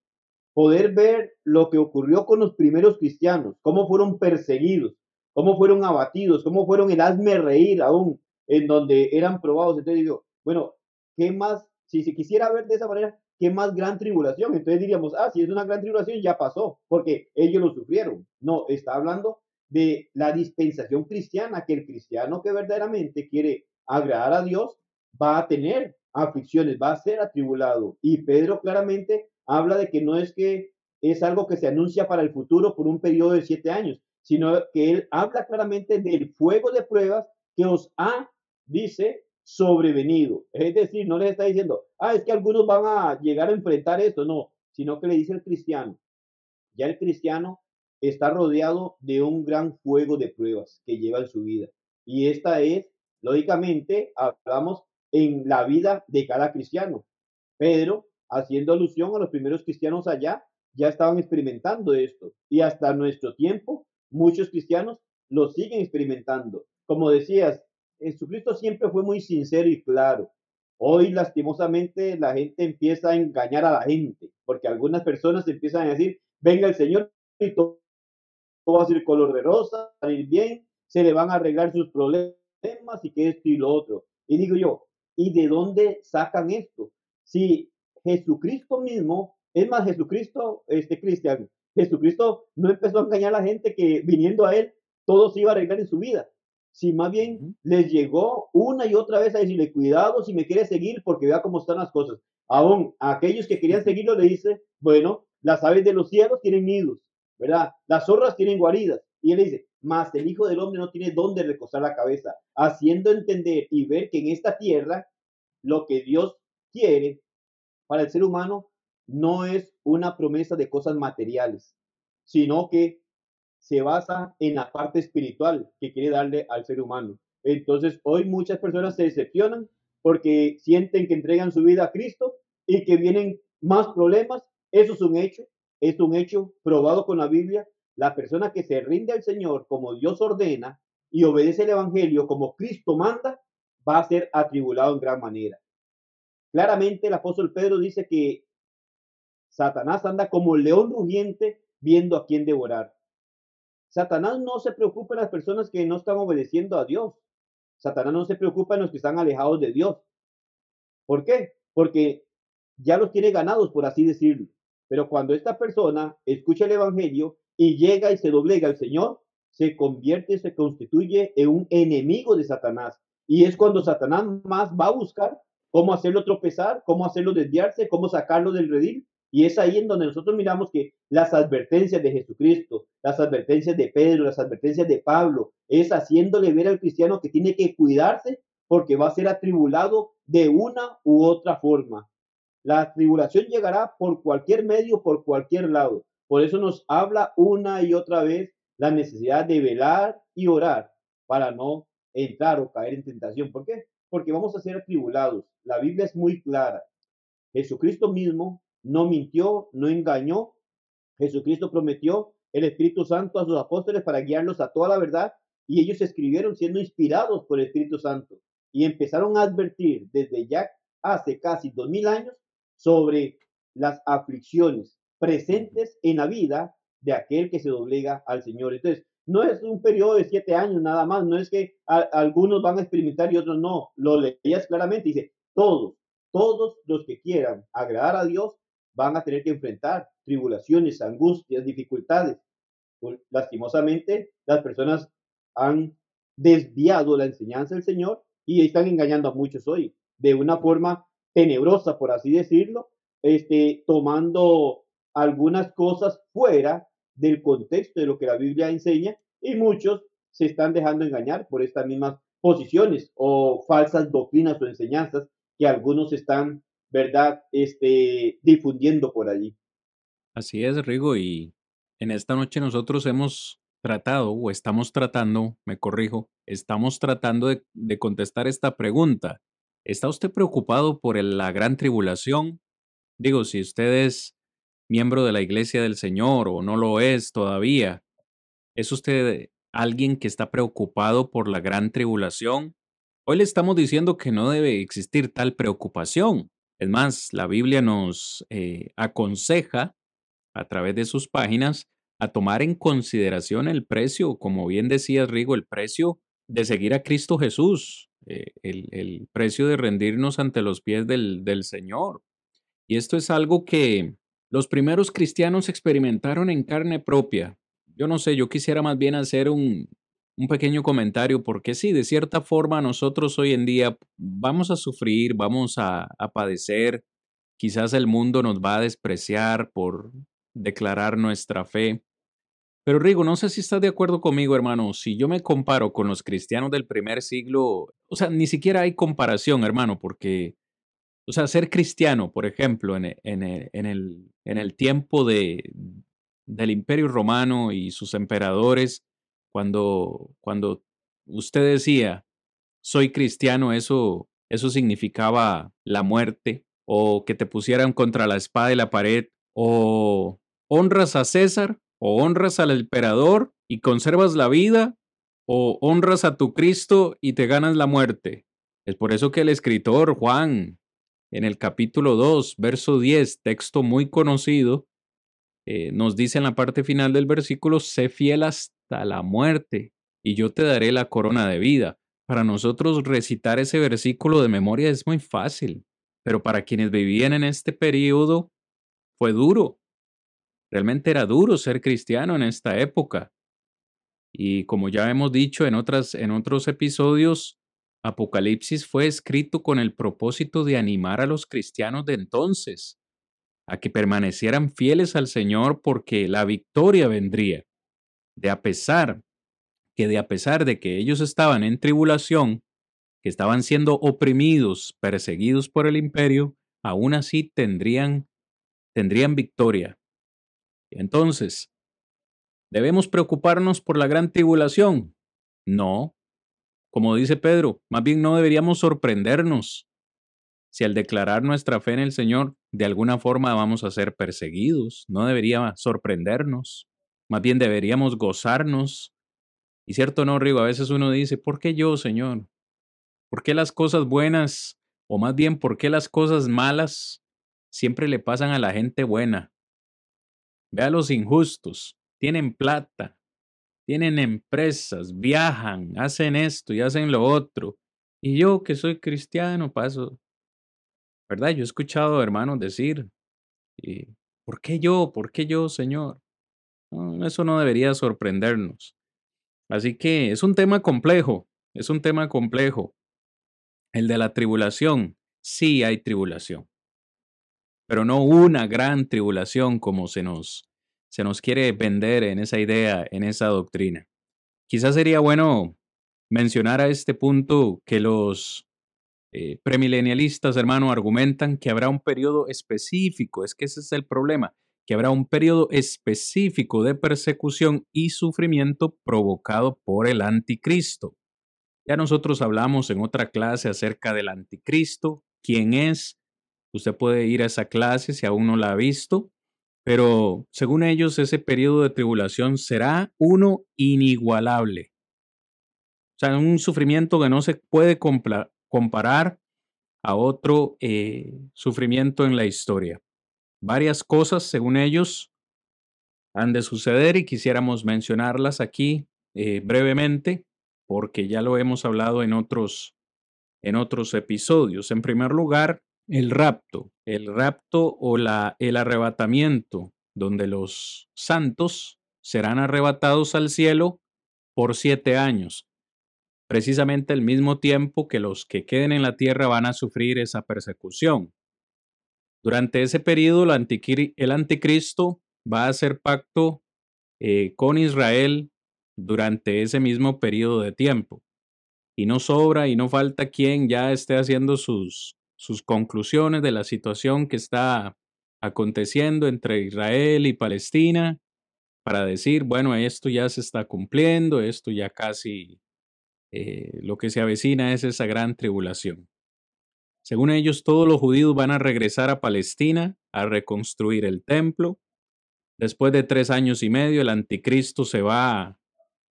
poder ver lo que ocurrió con los primeros cristianos, cómo fueron perseguidos, cómo fueron abatidos, cómo fueron el hazme reír aún, en donde eran probados. Entonces digo, bueno, ¿qué más si se quisiera ver de esa manera, qué más gran tribulación. Entonces diríamos, ah, si es una gran tribulación, ya pasó, porque ellos lo sufrieron. No, está hablando de la dispensación cristiana, que el cristiano que verdaderamente quiere agradar a Dios va a tener aflicciones, va a ser atribulado. Y Pedro claramente habla de que no es que es algo que se anuncia para el futuro por un periodo de siete años, sino que él habla claramente del fuego de pruebas que os ha, dice, sobrevenido. Es decir, no le está diciendo, ah, es que algunos van a llegar a enfrentar esto, no, sino que le dice el cristiano. Ya el cristiano está rodeado de un gran fuego de pruebas que lleva en su vida. Y esta es, lógicamente, hablamos en la vida de cada cristiano. Pedro, haciendo alusión a los primeros cristianos allá, ya estaban experimentando esto. Y hasta nuestro tiempo, muchos cristianos lo siguen experimentando. Como decías, Jesucristo siempre fue muy sincero y claro. Hoy, lastimosamente, la gente empieza a engañar a la gente, porque algunas personas empiezan a decir, venga el Señor y todo, va a ser color de rosa, va a ir bien, se le van a arreglar sus problemas y que esto y lo otro. Y digo yo, ¿y de dónde sacan esto? Si Jesucristo mismo, es más, Jesucristo, este cristiano, Jesucristo no empezó a engañar a la gente que viniendo a él todo se iba a arreglar en su vida. Si más bien les llegó una y otra vez a decirle, cuidado si me quiere seguir porque vea cómo están las cosas. Aún a aquellos que querían seguirlo le dice, bueno, las aves de los cielos tienen nidos, ¿verdad? Las zorras tienen guaridas. Y él dice, más el Hijo del Hombre no tiene dónde recostar la cabeza, haciendo entender y ver que en esta tierra lo que Dios quiere para el ser humano no es una promesa de cosas materiales, sino que se basa en la parte espiritual que quiere darle al ser humano. Entonces, hoy muchas personas se decepcionan porque sienten que entregan su vida a Cristo y que vienen más problemas. Eso es un hecho, es un hecho probado con la Biblia. La persona que se rinde al Señor como Dios ordena y obedece el Evangelio como Cristo manda, va a ser atribulado en gran manera. Claramente el apóstol Pedro dice que Satanás anda como león rugiente viendo a quién devorar. Satanás no se preocupa en las personas que no están obedeciendo a Dios. Satanás no se preocupa en los que están alejados de Dios. ¿Por qué? Porque ya los tiene ganados, por así decirlo. Pero cuando esta persona escucha el Evangelio y llega y se doblega al Señor, se convierte, se constituye en un enemigo de Satanás. Y es cuando Satanás más va a buscar cómo hacerlo tropezar, cómo hacerlo desviarse, cómo sacarlo del redil. Y es ahí en donde nosotros miramos que las advertencias de Jesucristo, las advertencias de Pedro, las advertencias de Pablo, es haciéndole ver al cristiano que tiene que cuidarse porque va a ser atribulado de una u otra forma. La tribulación llegará por cualquier medio, por cualquier lado. Por eso nos habla una y otra vez la necesidad de velar y orar para no entrar o caer en tentación. ¿Por qué? Porque vamos a ser atribulados. La Biblia es muy clara. Jesucristo mismo no mintió, no engañó. Jesucristo prometió el Espíritu Santo a sus apóstoles para guiarlos a toda la verdad y ellos escribieron siendo inspirados por el Espíritu Santo y empezaron a advertir desde ya hace casi dos mil años sobre las aflicciones presentes en la vida de aquel que se doblega al Señor. Entonces, no es un periodo de siete años nada más, no es que algunos van a experimentar y otros no. Lo leías claramente, dice, todos, todos los que quieran agradar a Dios van a tener que enfrentar tribulaciones, angustias, dificultades. Pues, lastimosamente, las personas han desviado la enseñanza del Señor y están engañando a muchos hoy de una forma tenebrosa, por así decirlo, este, tomando algunas cosas fuera del contexto de lo que la Biblia enseña y muchos se están dejando engañar por estas mismas posiciones o falsas doctrinas o enseñanzas que algunos están ¿verdad? Este, difundiendo por allí. Así es, Rigo, y en esta noche nosotros hemos tratado, o estamos tratando, me corrijo, estamos tratando de, de contestar esta pregunta. ¿Está usted preocupado por la gran tribulación? Digo, si usted es miembro de la iglesia del Señor o no lo es todavía, ¿es usted alguien que está preocupado por la gran tribulación? Hoy le estamos diciendo que no debe existir tal preocupación. Es más, la Biblia nos eh, aconseja a través de sus páginas a tomar en consideración el precio, como bien decía Rigo, el precio de seguir a Cristo Jesús, eh, el, precio de rendirnos ante los pies del Señor. Y esto es algo que los primeros cristianos experimentaron en carne propia. Yo no sé, yo quisiera más bien hacer un, un pequeño comentario, porque sí, de cierta forma nosotros hoy en día vamos a sufrir, vamos a, padecer, quizás el mundo nos va a despreciar por declarar nuestra fe. Pero Rigo, no sé si estás de acuerdo conmigo, hermano. Si yo me comparo con los cristianos del primer siglo, o sea, ni siquiera hay comparación, hermano, porque, o sea, ser cristiano, por ejemplo, en, en, en, el, en el tiempo de, del Imperio Romano y sus emperadores, cuando, cuando usted decía, soy cristiano, eso, eso significaba la muerte, o que te pusieran contra la espada y la pared, o honras a César, o honras al emperador y conservas la vida, o honras a tu Cristo y te ganas la muerte. Es por eso que el escritor Juan, en el capítulo 2, verso 10, texto muy conocido, eh, nos dice en la parte final del versículo, sé fiel hasta la muerte y yo te daré la corona de vida. Para nosotros recitar ese versículo de memoria es muy fácil, pero para quienes vivían en este periodo fue duro. Realmente era duro ser cristiano en esta época. Y como ya hemos dicho en, otras, en otros episodios, Apocalipsis fue escrito con el propósito de animar a los cristianos de entonces a que permanecieran fieles al Señor porque la victoria vendría. De a pesar que de a pesar de que ellos estaban en tribulación, que estaban siendo oprimidos, perseguidos por el imperio, aún así tendrían tendrían victoria. Entonces, ¿debemos preocuparnos por la gran tribulación? No. Como dice Pedro, más bien no deberíamos sorprendernos si al declarar nuestra fe en el Señor de alguna forma vamos a ser perseguidos, no debería sorprendernos, más bien deberíamos gozarnos. Y cierto no, Rigo, a veces uno dice, ¿por qué yo, Señor? ¿Por qué las cosas buenas, o más bien, por qué las cosas malas siempre le pasan a la gente buena? Ve a los injustos, tienen plata, tienen empresas, viajan, hacen esto y hacen lo otro. Y yo que soy cristiano, paso, ¿verdad? Yo he escuchado hermanos decir, ¿por qué yo? ¿Por qué yo, Señor? Eso no debería sorprendernos. Así que es un tema complejo, es un tema complejo. El de la tribulación, sí hay tribulación, pero no una gran tribulación como se nos, se nos quiere vender en esa idea, en esa doctrina. Quizás sería bueno mencionar a este punto que los eh, premilenialistas, hermano, argumentan que habrá un periodo específico, es que ese es el problema, que habrá un periodo específico de persecución y sufrimiento provocado por el anticristo. Ya nosotros hablamos en otra clase acerca del anticristo, quién es. Usted puede ir a esa clase si aún no la ha visto, pero según ellos ese periodo de tribulación será uno inigualable. O sea, un sufrimiento que no se puede comparar a otro eh, sufrimiento en la historia. Varias cosas, según ellos, han de suceder y quisiéramos mencionarlas aquí eh, brevemente, porque ya lo hemos hablado en otros, en otros episodios. En primer lugar, el rapto, el rapto o la, el arrebatamiento, donde los santos serán arrebatados al cielo por siete años precisamente el mismo tiempo que los que queden en la tierra van a sufrir esa persecución. Durante ese periodo, el anticristo va a hacer pacto eh, con Israel durante ese mismo periodo de tiempo. Y no sobra y no falta quien ya esté haciendo sus, sus conclusiones de la situación que está aconteciendo entre Israel y Palestina para decir, bueno, esto ya se está cumpliendo, esto ya casi eh, lo que se avecina es esa gran tribulación. Según ellos, todos los judíos van a regresar a Palestina a reconstruir el templo. Después de tres años y medio, el anticristo se va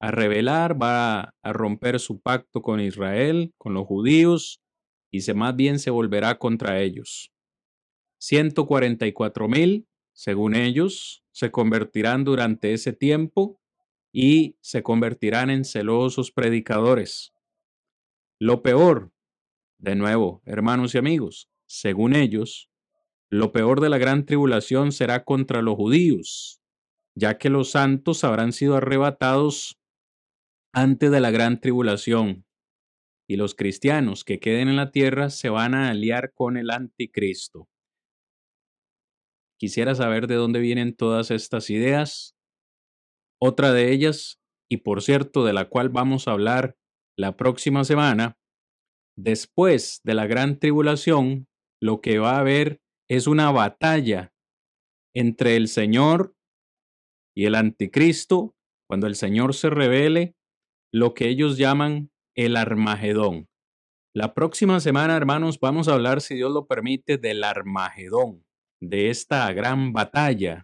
a rebelar, va a romper su pacto con Israel, con los judíos, y se más bien se volverá contra ellos. 144 mil, según ellos, se convertirán durante ese tiempo y se convertirán en celosos predicadores. Lo peor, de nuevo, hermanos y amigos, según ellos, Lo peor de la gran tribulación será contra los judíos, ya que los santos habrán sido arrebatados antes de la gran tribulación, y los cristianos que queden en la tierra se van a aliar con el anticristo. Quisiera saber de dónde vienen todas estas ideas. Otra de ellas, y por cierto, de la cual vamos a hablar la próxima semana, después de la gran tribulación, lo que va a haber es una batalla entre el Señor y el anticristo, cuando el Señor se revele, lo que ellos llaman el Armagedón. La próxima semana, hermanos, vamos a hablar, si Dios lo permite, del Armagedón, de esta gran batalla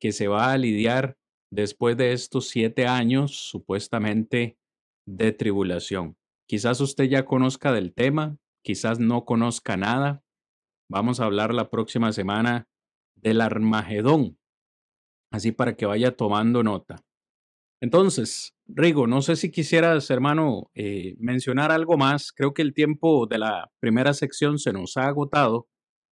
que se va a lidiar después de estos siete años supuestamente de tribulación. Quizás usted ya conozca del tema, quizás no conozca nada, Vamos a hablar la próxima semana del Armagedón, así para que vaya tomando nota. Entonces, Rigo, no sé si quisieras, hermano, eh, mencionar algo más. Creo que el tiempo de la primera sección se nos ha agotado.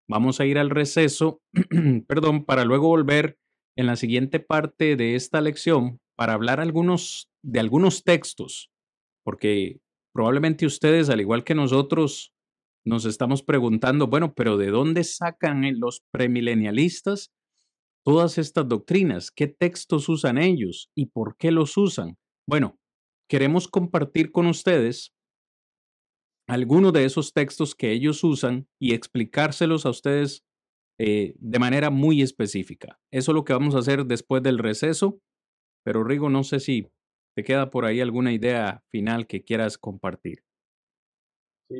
Vamos a ir al receso, perdón, para luego volver en la siguiente parte de esta lección para hablar algunos, de algunos textos, porque probablemente ustedes, al igual que nosotros, nos estamos preguntando, bueno, pero ¿de dónde sacan los premilenialistas todas estas doctrinas? ¿Qué textos usan ellos y por qué los usan? Bueno, queremos compartir con ustedes algunos de esos textos que ellos usan y explicárselos a ustedes eh, de manera muy específica. Eso es lo que vamos a hacer después del receso, pero Rigo, no sé si te queda por ahí alguna idea final que quieras compartir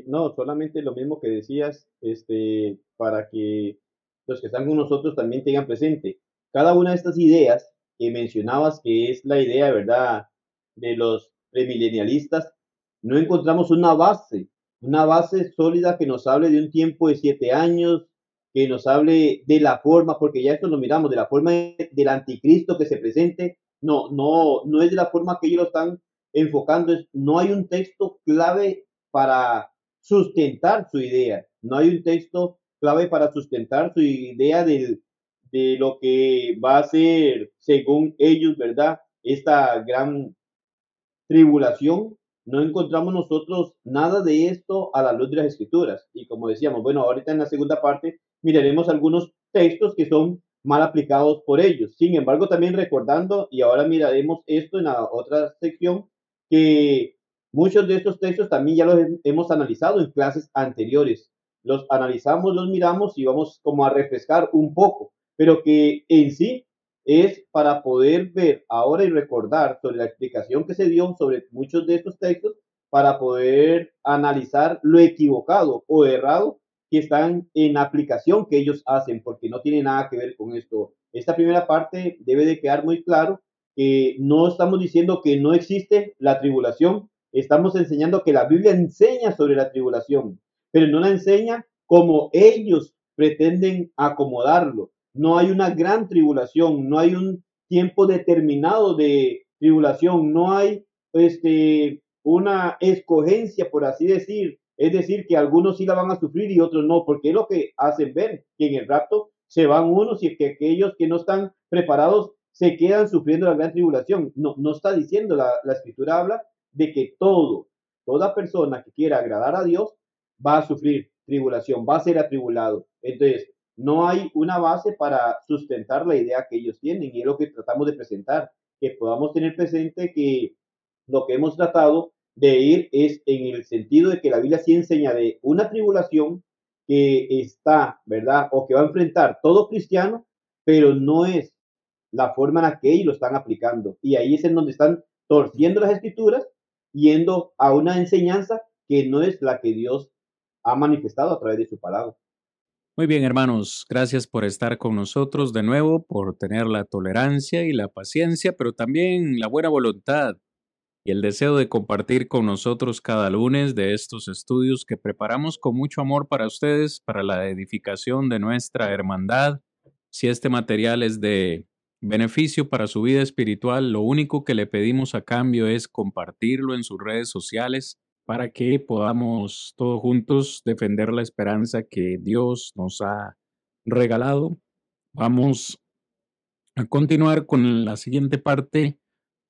no, solamente lo mismo que decías, este, para que los que están con nosotros también tengan presente. Cada una de estas ideas que mencionabas, que es la idea, ¿verdad?, de los premilenialistas, no encontramos una base, una base sólida que nos hable de un tiempo de siete años, que nos hable de la forma, porque ya esto lo miramos, de la forma del anticristo que se presente. No, no, no es de la forma que ellos lo están enfocando. no hay un texto clave para sustentar su idea. No hay un texto clave para sustentar su idea de lo que va a ser, según ellos, ¿verdad? Esta gran tribulación. No encontramos nosotros nada de esto a la luz de las escrituras. Y como decíamos, bueno, ahorita en la segunda parte miraremos algunos textos que son mal aplicados por ellos. Sin embargo, también recordando, y ahora miraremos esto en la otra sección, que Muchos de estos textos también ya los hemos analizado en clases anteriores. Los analizamos, los miramos y vamos como a refrescar un poco, pero que en sí es para poder ver ahora y recordar sobre la explicación que se dio sobre muchos de estos textos para poder analizar lo equivocado o errado que están en aplicación que ellos hacen, porque no tiene nada que ver con esto. Esta primera parte debe de quedar muy claro que no estamos diciendo que no existe la tribulación, estamos enseñando que la Biblia enseña sobre la tribulación, pero no la enseña como ellos pretenden acomodarlo. No hay una gran tribulación, no hay un tiempo determinado de tribulación, no hay este, una escogencia, por así decir. Es decir, que algunos sí la van a sufrir y otros no, porque es lo que hacen ver que en el rapto se van unos y que aquellos que no están preparados se quedan sufriendo la gran tribulación. No, no está diciendo, la, la escritura habla de que todo, toda persona que quiera agradar a Dios va a sufrir tribulación, va a ser atribulado. Entonces, no hay una base para sustentar la idea que ellos tienen y es lo que tratamos de presentar, que podamos tener presente que lo que hemos tratado de ir es en el sentido de que la Biblia sí enseña de una tribulación que está, ¿verdad? O que va a enfrentar todo cristiano, pero no es la forma en la que ellos lo están aplicando. Y ahí es en donde están torciendo las escrituras yendo a una enseñanza que no es la que Dios ha manifestado a través de su palabra. Muy bien, hermanos, gracias por estar con nosotros de nuevo, por tener la tolerancia y la paciencia, pero también la buena voluntad y el deseo de compartir con nosotros cada lunes de estos estudios que preparamos con mucho amor para ustedes, para la edificación de nuestra hermandad. Si este material es de beneficio para su vida espiritual, lo único que le pedimos a cambio es compartirlo en sus redes sociales para que podamos todos juntos defender la esperanza que Dios nos ha regalado. Vamos a continuar con la siguiente parte,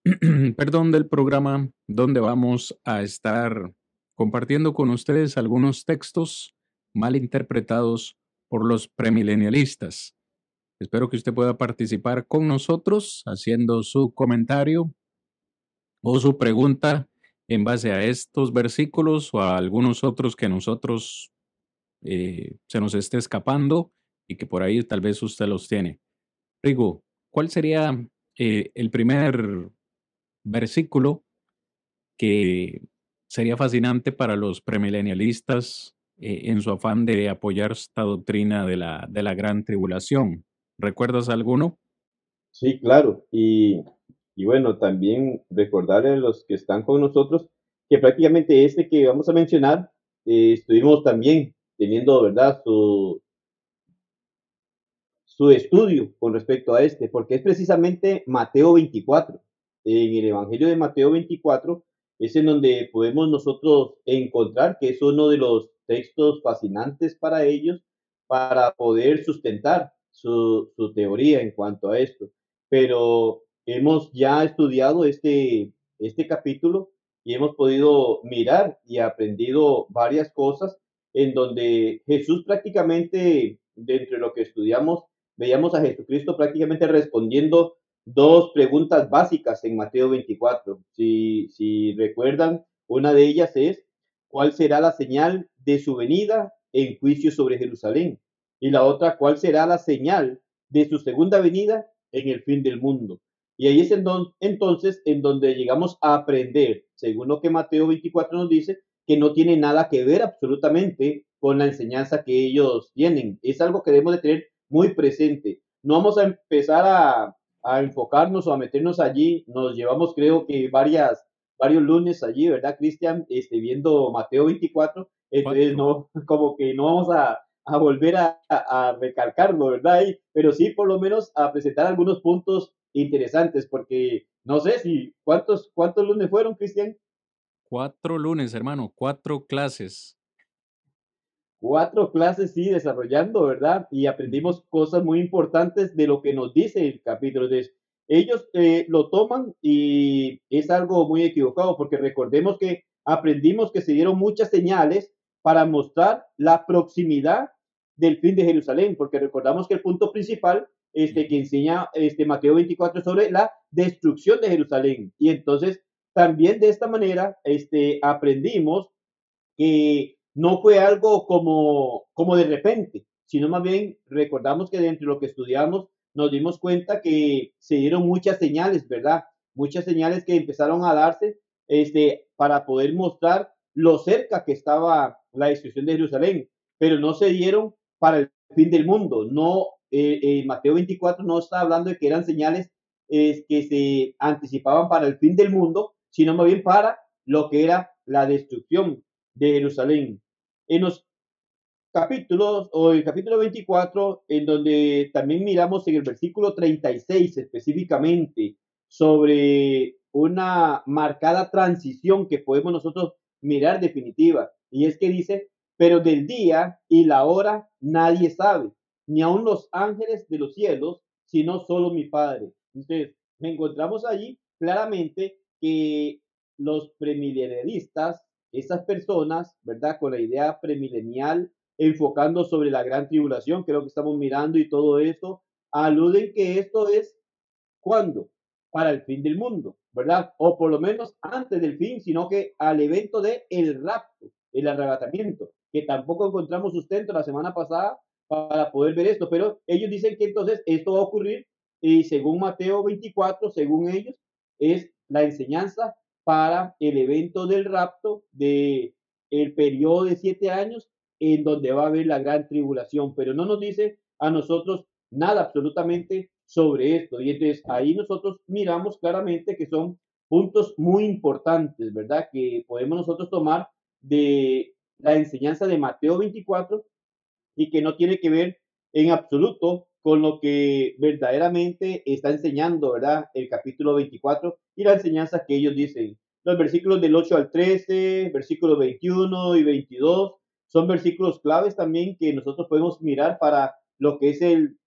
perdón, del programa, donde vamos a estar compartiendo con ustedes algunos textos mal interpretados por los premilenialistas. Espero que usted pueda participar con nosotros haciendo su comentario o su pregunta en base a estos versículos o a algunos otros que nosotros eh, se nos esté escapando y que por ahí tal vez usted los tiene. Rigo, ¿cuál sería eh, el primer versículo que sería fascinante para los premilenialistas eh, en su afán de apoyar esta doctrina de la, de la gran tribulación? ¿Recuerdas alguno? Sí, claro. Y, y bueno, también recordarle a los que están con nosotros que prácticamente este que vamos a mencionar, eh, estuvimos también teniendo, ¿verdad?, su, su estudio con respecto a este, porque es precisamente Mateo 24. En el Evangelio de Mateo 24 es en donde podemos nosotros encontrar que es uno de los textos fascinantes para ellos para poder sustentar su, teoría en cuanto a esto. Pero hemos ya estudiado este, este capítulo y hemos podido mirar y aprendido varias cosas en donde Jesús prácticamente, dentro de lo que estudiamos, veíamos a Jesucristo prácticamente respondiendo dos preguntas básicas en Mateo 24. Si, si recuerdan, una de ellas es, ¿cuál será la señal de su venida en juicio sobre Jerusalén? Y la otra, ¿cuál será la señal de su segunda venida en el fin del mundo? Y ahí es en entonces en donde llegamos a aprender, según lo que Mateo 24 nos dice, que no tiene nada que ver absolutamente con la enseñanza que ellos tienen. Es algo que debemos de tener muy presente. No vamos a empezar a, a enfocarnos o a meternos allí. Nos llevamos, creo que, varias, varios lunes allí, ¿verdad, Cristian? Este, viendo Mateo 24. Entonces, no, como que no vamos a, a volver a, a, recalcarlo, ¿verdad? pero sí, por lo menos, a presentar algunos puntos interesantes, porque no sé si, ¿cuántos, cuántos lunes fueron, Cristian? Cuatro lunes, hermano, cuatro clases. Cuatro clases, sí, desarrollando, ¿verdad? Y aprendimos cosas muy importantes de lo que nos dice el capítulo. de ellos eh, lo toman y es algo muy equivocado, porque recordemos que aprendimos que se dieron muchas señales para mostrar la proximidad del fin de Jerusalén, porque recordamos que el punto principal este, que enseña este, Mateo 24 sobre la destrucción de Jerusalén. Y entonces también de esta manera este, aprendimos que no fue algo como, como de repente, sino más bien recordamos que dentro de lo que estudiamos nos dimos cuenta que se dieron muchas señales, ¿verdad? Muchas señales que empezaron a darse este, para poder mostrar lo cerca que estaba la destrucción de Jerusalén, pero no se dieron para el fin del mundo. No, eh, eh Mateo 24 no está hablando de que eran señales eh, que se anticipaban para el fin del mundo, sino más bien para lo que era la destrucción de Jerusalén. En los capítulos, o el capítulo 24, en donde también miramos en el versículo 36 específicamente sobre una marcada transición que podemos nosotros mirar definitiva. Y es que dice, pero del día y la hora nadie sabe, ni aun los ángeles de los cielos, sino solo mi Padre. Entonces, encontramos allí claramente que los premilenialistas, esas personas, ¿verdad? Con la idea premilenial, enfocando sobre la gran tribulación, que es lo que estamos mirando y todo eso, aluden que esto es cuando para el fin del mundo, ¿verdad? O por lo menos antes del fin, sino que al evento de el rapto, el arrebatamiento, que tampoco encontramos sustento la semana pasada para poder ver esto, pero ellos dicen que entonces esto va a ocurrir y según Mateo 24, según ellos, es la enseñanza para el evento del rapto de el periodo de siete años en donde va a haber la gran tribulación, pero no nos dice a nosotros nada absolutamente sobre esto. Y entonces ahí nosotros miramos claramente que son puntos muy importantes, ¿verdad? Que podemos nosotros tomar de la enseñanza de Mateo 24 y que no tiene que ver en absoluto con lo que verdaderamente está enseñando, ¿verdad? El capítulo 24 y la enseñanza que ellos dicen. Los versículos del 8 al 13, versículos 21 y 22, son versículos claves también que nosotros podemos mirar para lo que es el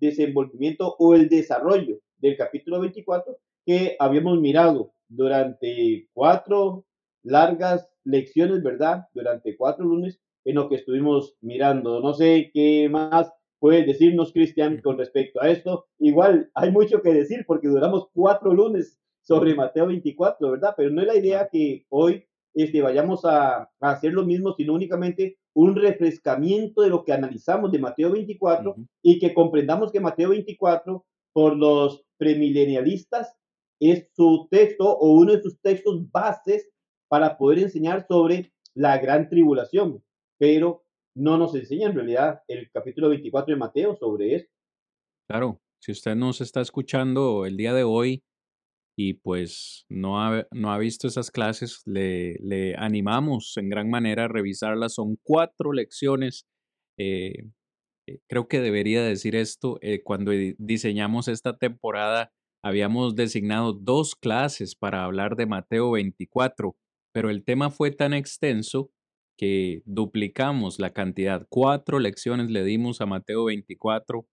desenvolvimiento o el desarrollo del capítulo 24 que habíamos mirado durante cuatro largas lecciones, ¿verdad? Durante cuatro lunes en lo que estuvimos mirando. No sé qué más puedes decirnos, Cristian, con respecto a esto. Igual hay mucho que decir porque duramos cuatro lunes sobre Mateo 24, ¿verdad? Pero no es la idea que hoy este, vayamos a, a hacer lo mismo, sino únicamente un refrescamiento de lo que analizamos de Mateo 24 y que comprendamos que Mateo 24, por los premilenialistas, es su texto o uno de sus textos bases para poder enseñar sobre la gran tribulación. Pero no nos enseña en realidad el capítulo 24 de Mateo sobre eso. Claro, si usted nos está escuchando el día de hoy y pues no ha, no ha visto esas clases, le, le, animamos en gran manera a revisarlas. Son cuatro lecciones. Eh, eh creo que debería decir esto. Eh, cuando diseñamos esta temporada, habíamos designado dos clases para hablar de Mateo 24, pero el tema fue tan extenso que duplicamos la cantidad. Cuatro lecciones le dimos a Mateo 24.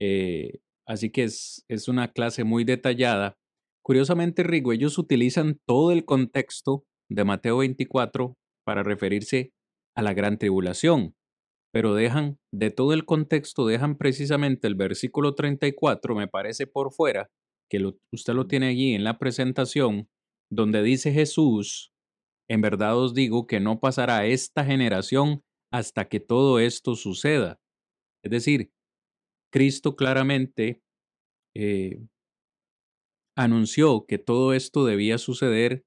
Eh, así que es, es una clase muy detallada Curiosamente, Rigo, ellos utilizan todo el contexto de Mateo 24 para referirse a la gran tribulación, pero dejan, de todo el contexto, dejan precisamente el versículo 34, me parece por fuera, que usted lo tiene allí en la presentación, donde dice Jesús, en verdad os digo que no pasará esta generación hasta que todo esto suceda. Es decir, Cristo claramente eh, anunció que todo esto debía suceder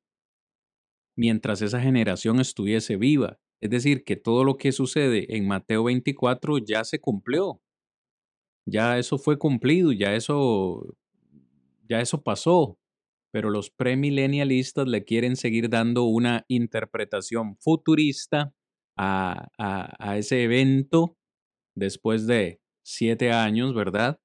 mientras esa generación estuviese viva. Es decir, que todo lo que sucede en Mateo 24 ya se cumplió. Ya eso fue cumplido, ya eso ya eso pasó. Pero los premilenialistas le quieren seguir dando una interpretación futurista a, a, ese evento después de siete años, ¿verdad?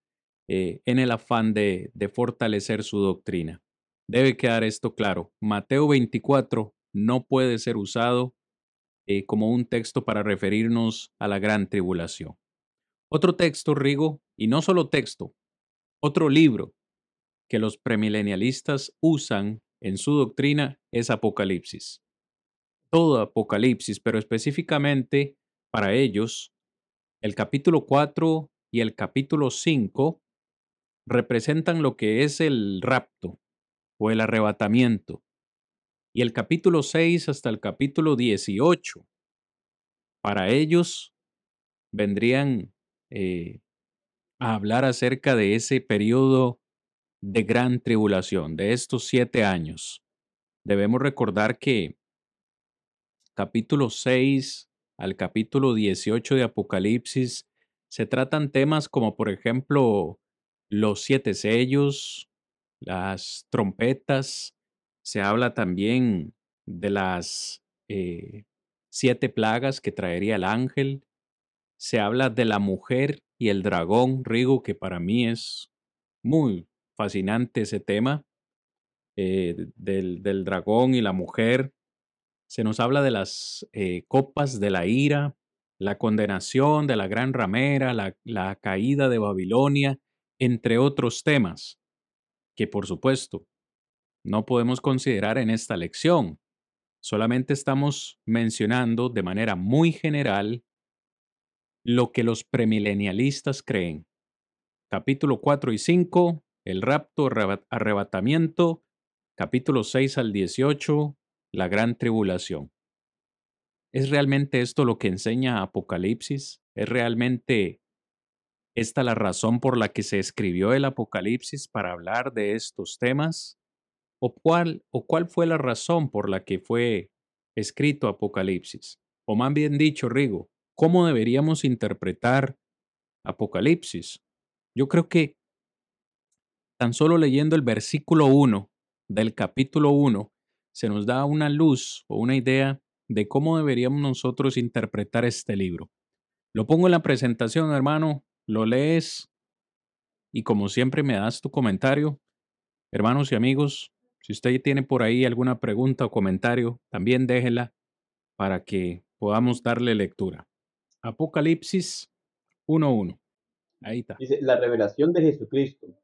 Eh, en el afán de, fortalecer su doctrina. Debe quedar esto claro. Mateo 24 no puede ser usado eh, como un texto para referirnos a la gran tribulación. Otro texto, Rigo, y no solo texto, otro libro que los premilenialistas usan en su doctrina es Apocalipsis. Todo Apocalipsis, pero específicamente para ellos, el capítulo 4 y el capítulo 5 representan lo que es el rapto o el arrebatamiento. Y el capítulo 6 hasta el capítulo 18, para ellos vendrían eh, a hablar acerca de ese periodo de gran tribulación, de estos siete años. Debemos recordar que capítulo 6 al capítulo 18 de Apocalipsis se tratan temas como por ejemplo los siete sellos, las trompetas, se habla también de las eh, siete plagas que traería el ángel, se habla de la mujer y el dragón, Rigo, que para mí es muy fascinante ese tema, eh, del, del, dragón y la mujer. Se nos habla de las eh, copas de la ira, la condenación de la gran ramera, la, la caída de Babilonia entre otros temas que por supuesto no podemos considerar en esta lección. Solamente estamos mencionando de manera muy general lo que los premilenialistas creen. Capítulo 4 y 5, el rapto, arrebatamiento. Capítulo 6 al 18, la gran tribulación. ¿Es realmente esto lo que enseña Apocalipsis? ¿Es realmente ¿Esta la razón por la que se escribió el Apocalipsis para hablar de estos temas? ¿O cuál, ¿O cuál fue la razón por la que fue escrito Apocalipsis? O más bien dicho, Rigo, ¿cómo deberíamos interpretar Apocalipsis? Yo creo que tan solo leyendo el versículo 1 del capítulo 1 se nos da una luz o una idea de cómo deberíamos nosotros interpretar este libro. Lo pongo en la presentación, hermano, lo lees y como siempre me das tu comentario. Hermanos y amigos, si usted tiene por ahí alguna pregunta o comentario, también déjela para que podamos darle lectura. Apocalipsis 1.1. Ahí está. Dice, la revelación de Jesucristo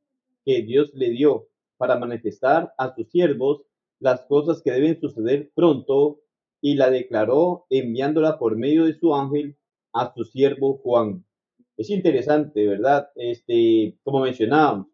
que Dios le dio para manifestar a sus siervos las cosas que deben suceder pronto y la declaró enviándola por medio de su ángel a su siervo Juan. Es interesante, ¿verdad? Este, como mencionábamos,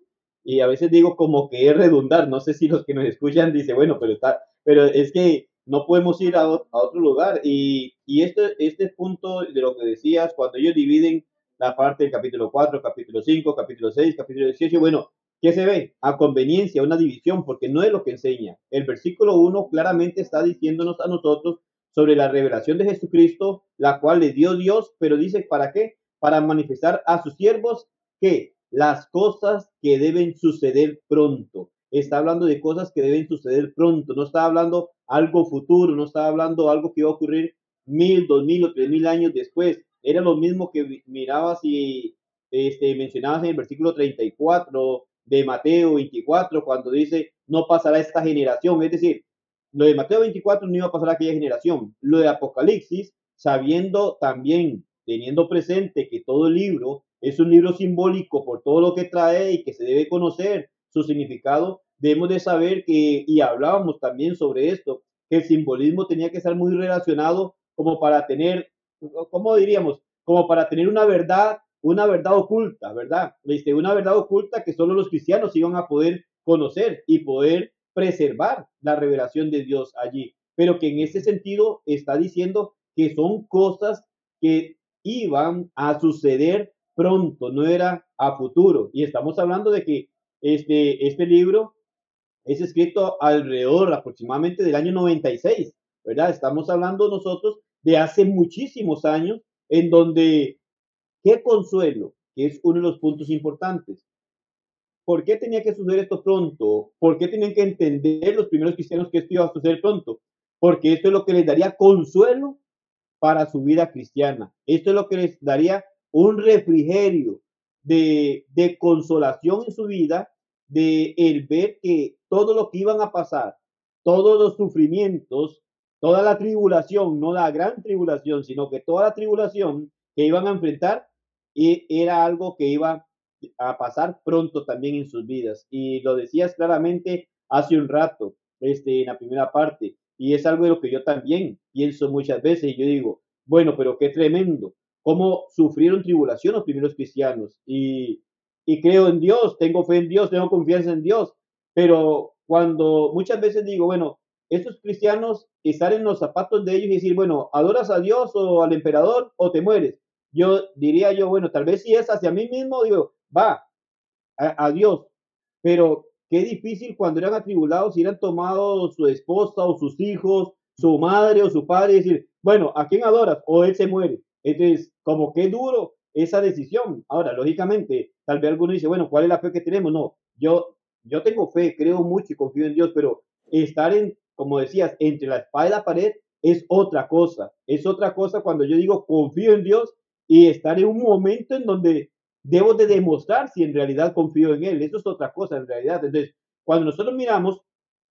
y a veces digo como que es redundar, no sé si los que nos escuchan dicen, bueno, pero está, pero es que no podemos ir a, otro lugar. Y, y este, este punto de lo que decías, cuando ellos dividen la parte del capítulo 4, capítulo 5, capítulo 6, capítulo 18, bueno, ¿qué se ve? A conveniencia, una división, porque no es lo que enseña. El versículo 1 claramente está diciéndonos a nosotros sobre la revelación de Jesucristo, la cual le dio Dios, pero dice, ¿para qué? Para manifestar a sus siervos que las cosas que deben suceder pronto está hablando de cosas que deben suceder pronto, no está hablando algo futuro, no está hablando algo que va a ocurrir mil, dos mil o tres mil años después. Era lo mismo que mirabas y este, mencionabas en el versículo 34 de Mateo 24, cuando dice, no pasará esta generación. Es decir, lo de Mateo 24 no iba a pasar a aquella generación. Lo de Apocalipsis, sabiendo también, teniendo presente que todo el libro es un libro simbólico por todo lo que trae y que se debe conocer su significado, debemos de saber que, y hablábamos también sobre esto, que el simbolismo tenía que estar muy relacionado como para tener, ¿cómo diríamos? Como para tener una verdad, una verdad oculta, ¿verdad? Este, una verdad oculta que solo los cristianos iban a poder conocer y poder preservar la revelación de Dios allí. Pero que en ese sentido está diciendo que son cosas que iban a suceder pronto, no era a futuro. Y estamos hablando de que este, este libro es escrito alrededor aproximadamente del año 96, ¿verdad? Estamos hablando nosotros de hace muchísimos años en donde, qué consuelo, que es uno de los puntos importantes. ¿Por qué tenía que suceder esto pronto? ¿Por qué tenían que entender los primeros cristianos que esto iba a suceder pronto? Porque esto es lo que les daría consuelo para su vida cristiana. Esto es lo que les daría un refrigerio de, de consolación en su vida de el ver que todo lo que iban a pasar, todos los sufrimientos, toda la tribulación, no la gran tribulación, sino que toda la tribulación que iban a enfrentar y era algo que iba a pasar pronto también en sus vidas. Y lo decías claramente hace un rato, este, en la primera parte, y es algo de lo que yo también pienso muchas veces, y yo digo, bueno, pero qué tremendo, cómo sufrieron tribulación los primeros cristianos, y y creo en Dios, tengo fe en Dios, tengo confianza en Dios. Pero cuando muchas veces digo, bueno, estos cristianos estar en los zapatos de ellos y decir, bueno, adoras a Dios o al emperador o te mueres. Yo diría yo, bueno, tal vez si es hacia mí mismo, digo, va, a, Dios. Pero qué difícil cuando eran atribulados y eran tomados su esposa o sus hijos, su madre o su padre, decir, bueno, ¿a quién adoras? O él se muere. Entonces, como qué duro esa decisión. Ahora, lógicamente, tal vez alguno dice, bueno, ¿cuál es la fe que tenemos? No, yo, yo tengo fe, creo mucho y confío en Dios, pero estar en, como decías, entre la espada y la pared es otra cosa. Es otra cosa cuando yo digo confío en Dios y estar en un momento en donde debo de demostrar si en realidad confío en Él. Eso es otra cosa en realidad. Entonces, cuando nosotros miramos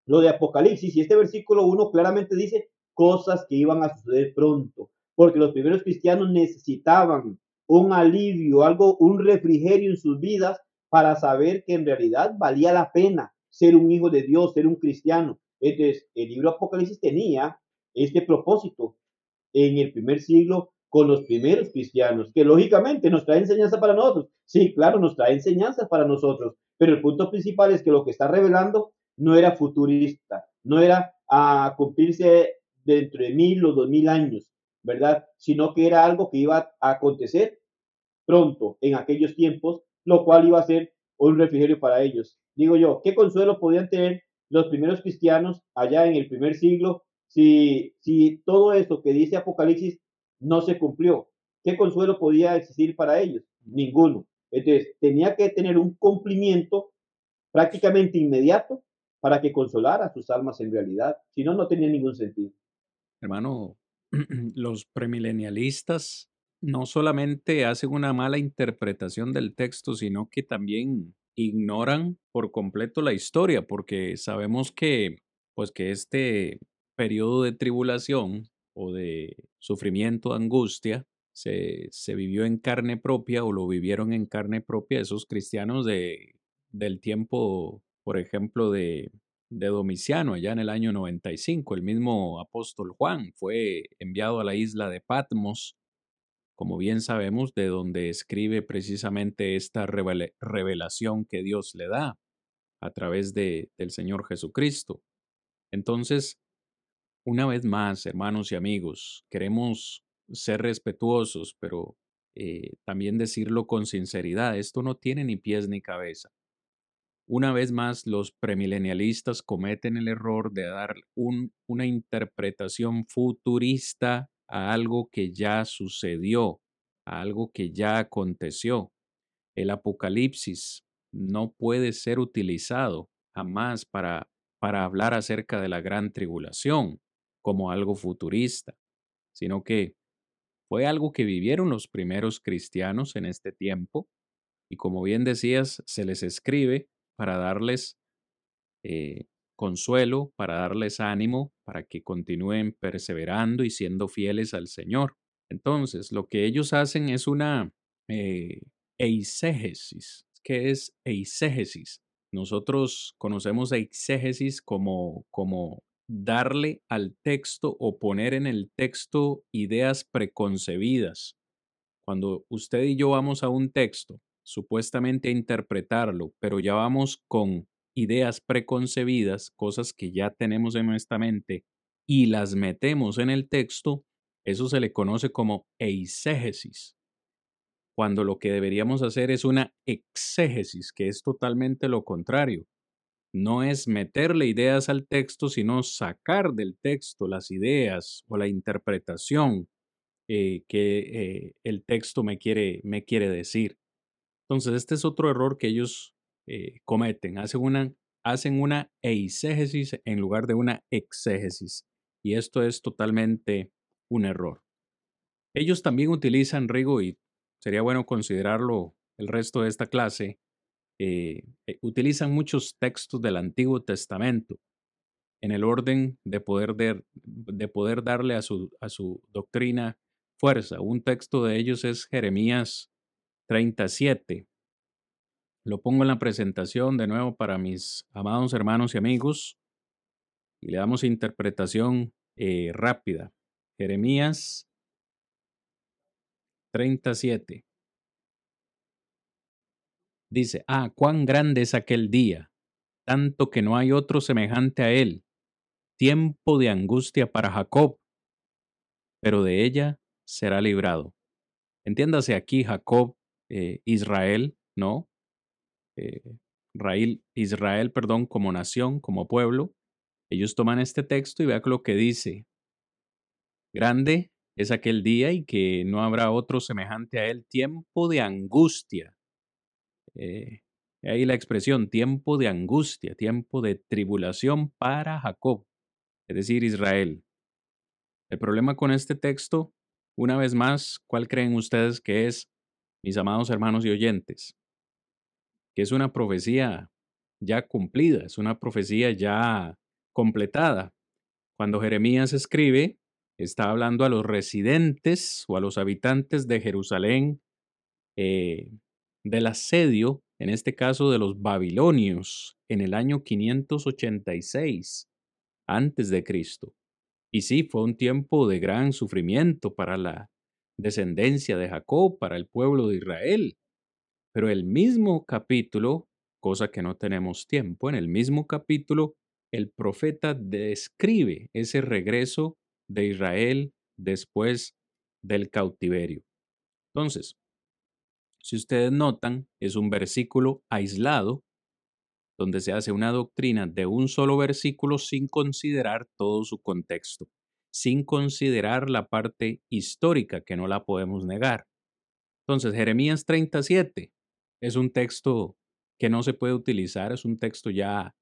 lo de Apocalipsis y este versículo 1 claramente dice cosas que iban a suceder pronto, porque los primeros cristianos necesitaban un alivio, algo, un refrigerio en sus vidas para saber que en realidad valía la pena ser un hijo de Dios, ser un cristiano. Entonces, el libro Apocalipsis tenía este propósito en el primer siglo con los primeros cristianos, que lógicamente nos trae enseñanza para nosotros. Sí, claro, nos trae enseñanza para nosotros, pero el punto principal es que lo que está revelando no era futurista, no era a cumplirse dentro de mil o dos mil años, ¿verdad? Sino que era algo que iba a acontecer pronto en aquellos tiempos, lo cual iba a ser un refrigerio para ellos. Digo yo, ¿qué consuelo podían tener los primeros cristianos allá en el primer siglo si, si todo esto que dice Apocalipsis no se cumplió? ¿Qué consuelo podía existir para ellos? Ninguno. Entonces, tenía que tener un cumplimiento prácticamente inmediato para que consolara sus almas en realidad. Si no, no tenía ningún sentido. Hermano, los premilenialistas no solamente hacen una mala interpretación del texto, sino que también ignoran por completo la historia, porque sabemos que, pues que este periodo de tribulación o de sufrimiento, angustia, se, se, vivió en carne propia o lo vivieron en carne propia esos cristianos de, del tiempo, por ejemplo, de, de Domiciano, allá en el año 95. El mismo apóstol Juan fue enviado a la isla de Patmos, como bien sabemos, de donde escribe precisamente esta revelación que Dios le da a través de, del Señor Jesucristo. Entonces, una vez más, hermanos y amigos, queremos ser respetuosos, pero eh, también decirlo con sinceridad. Esto no tiene ni pies ni cabeza. Una vez más, los premilenialistas cometen el error de dar una interpretación futurista a algo que ya sucedió, a algo que ya aconteció. El Apocalipsis no puede ser utilizado jamás para, para hablar acerca de la gran tribulación como algo futurista, sino que fue algo que vivieron los primeros cristianos en este tiempo y como bien decías, se les escribe para darles eh, consuelo, para darles ánimo, para que continúen perseverando y siendo fieles al Señor. Entonces, lo que ellos hacen es una eh. ¿Qué es eisegesis? Nosotros conocemos eisegesis como, como darle al texto o poner en el texto ideas preconcebidas. Cuando usted y yo vamos a un texto supuestamente a interpretarlo, pero ya vamos con ideas preconcebidas, cosas que ya tenemos en nuestra mente, y las metemos en el texto, eso se le conoce como eisegesis. Cuando lo que deberíamos hacer es una exégesis, que es totalmente lo contrario. No es meterle ideas al texto, sino sacar del texto las ideas o la interpretación eh, que eh, el texto me quiere, me quiere decir. Entonces, este es otro error que ellos eh, cometen. Hacen una, hacen una eisegesis en lugar de una exégesis. Y esto es totalmente un error. Ellos también utilizan, Rigo, y sería bueno considerarlo el resto de esta clase, eh, eh, utilizan muchos textos del Antiguo Testamento en el orden de poder, de, de poder darle a su, a su doctrina fuerza. Un texto de ellos es Jeremías 37. Lo pongo en la presentación de nuevo para mis amados hermanos y amigos y le damos interpretación eh, rápida. Jeremías 37. Dice, ah, cuán grande es aquel día, tanto que no hay otro semejante a él, tiempo de angustia para Jacob, pero de ella será librado. Entiéndase aquí Jacob eh, Israel, ¿no? Eh, Israel, Israel, perdón, como nación, como pueblo. Ellos toman este texto y vean lo que dice. Grande es aquel día y que no habrá otro semejante a él, tiempo de angustia. Eh, ahí la expresión, tiempo de angustia, tiempo de tribulación para Jacob, es decir, Israel. El problema con este texto, una vez más, ¿cuál creen ustedes que es? mis amados hermanos y oyentes, que es una profecía ya cumplida, es una profecía ya completada. Cuando Jeremías escribe, está hablando a los residentes o a los habitantes de Jerusalén eh, del asedio, en este caso de los babilonios, en el año 586 antes de Cristo. Y sí, fue un tiempo de gran sufrimiento para la descendencia de Jacob, para el pueblo de Israel. Pero el mismo capítulo, cosa que no tenemos tiempo, en el mismo capítulo, el profeta describe ese regreso de Israel después del cautiverio. Entonces, si ustedes notan, es un versículo aislado donde se hace una doctrina de un solo versículo sin considerar todo su contexto sin considerar la parte histórica que no la podemos negar. Entonces, Jeremías 37 es un texto que no se puede utilizar, es un texto ya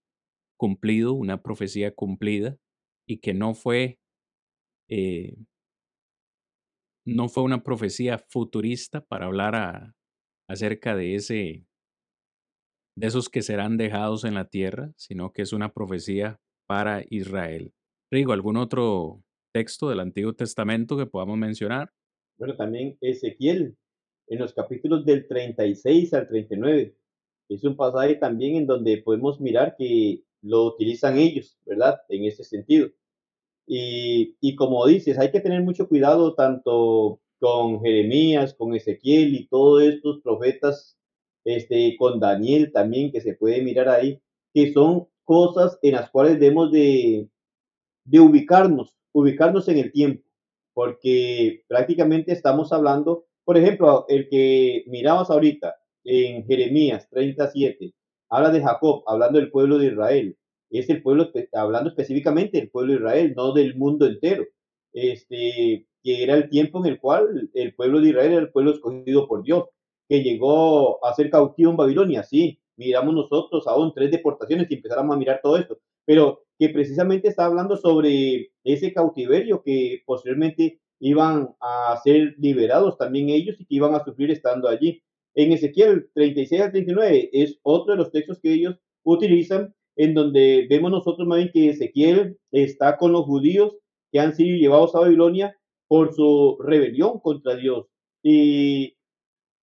cumplido, una profecía cumplida y que no fue eh, no fue una profecía futurista para hablar acerca de ese de esos que serán dejados en la tierra, sino que es una profecía para Israel. Rigo, ¿algún otro texto del Antiguo Testamento que podamos mencionar? Bueno, también Ezequiel, en los capítulos del 36 al 39. Es un pasaje también en donde podemos mirar que lo utilizan ellos, ¿verdad? En ese sentido. Y, y como dices, hay que tener mucho cuidado tanto con Jeremías, con Ezequiel y todos estos profetas, este, con Daniel también, que se puede mirar ahí, que son cosas en las cuales debemos de, ubicarnos, ubicarnos en el tiempo, porque prácticamente estamos hablando, por ejemplo, el que mirabas ahorita en Jeremías 37, habla de Jacob, hablando del pueblo de Israel, es el pueblo, hablando específicamente del pueblo de Israel, no del mundo entero, este, que era el tiempo en el cual el pueblo de Israel era el pueblo escogido por Dios, que llegó a ser cautivo en Babilonia, sí, miramos nosotros aún tres deportaciones y empezáramos a mirar todo esto, pero que precisamente está hablando sobre ese cautiverio que posteriormente iban a ser liberados también ellos y que iban a sufrir estando allí. En Ezequiel 36 al 39 es otro de los textos que ellos utilizan en donde vemos nosotros más bien que Ezequiel está con los judíos que han sido llevados a Babilonia por su rebelión contra Dios y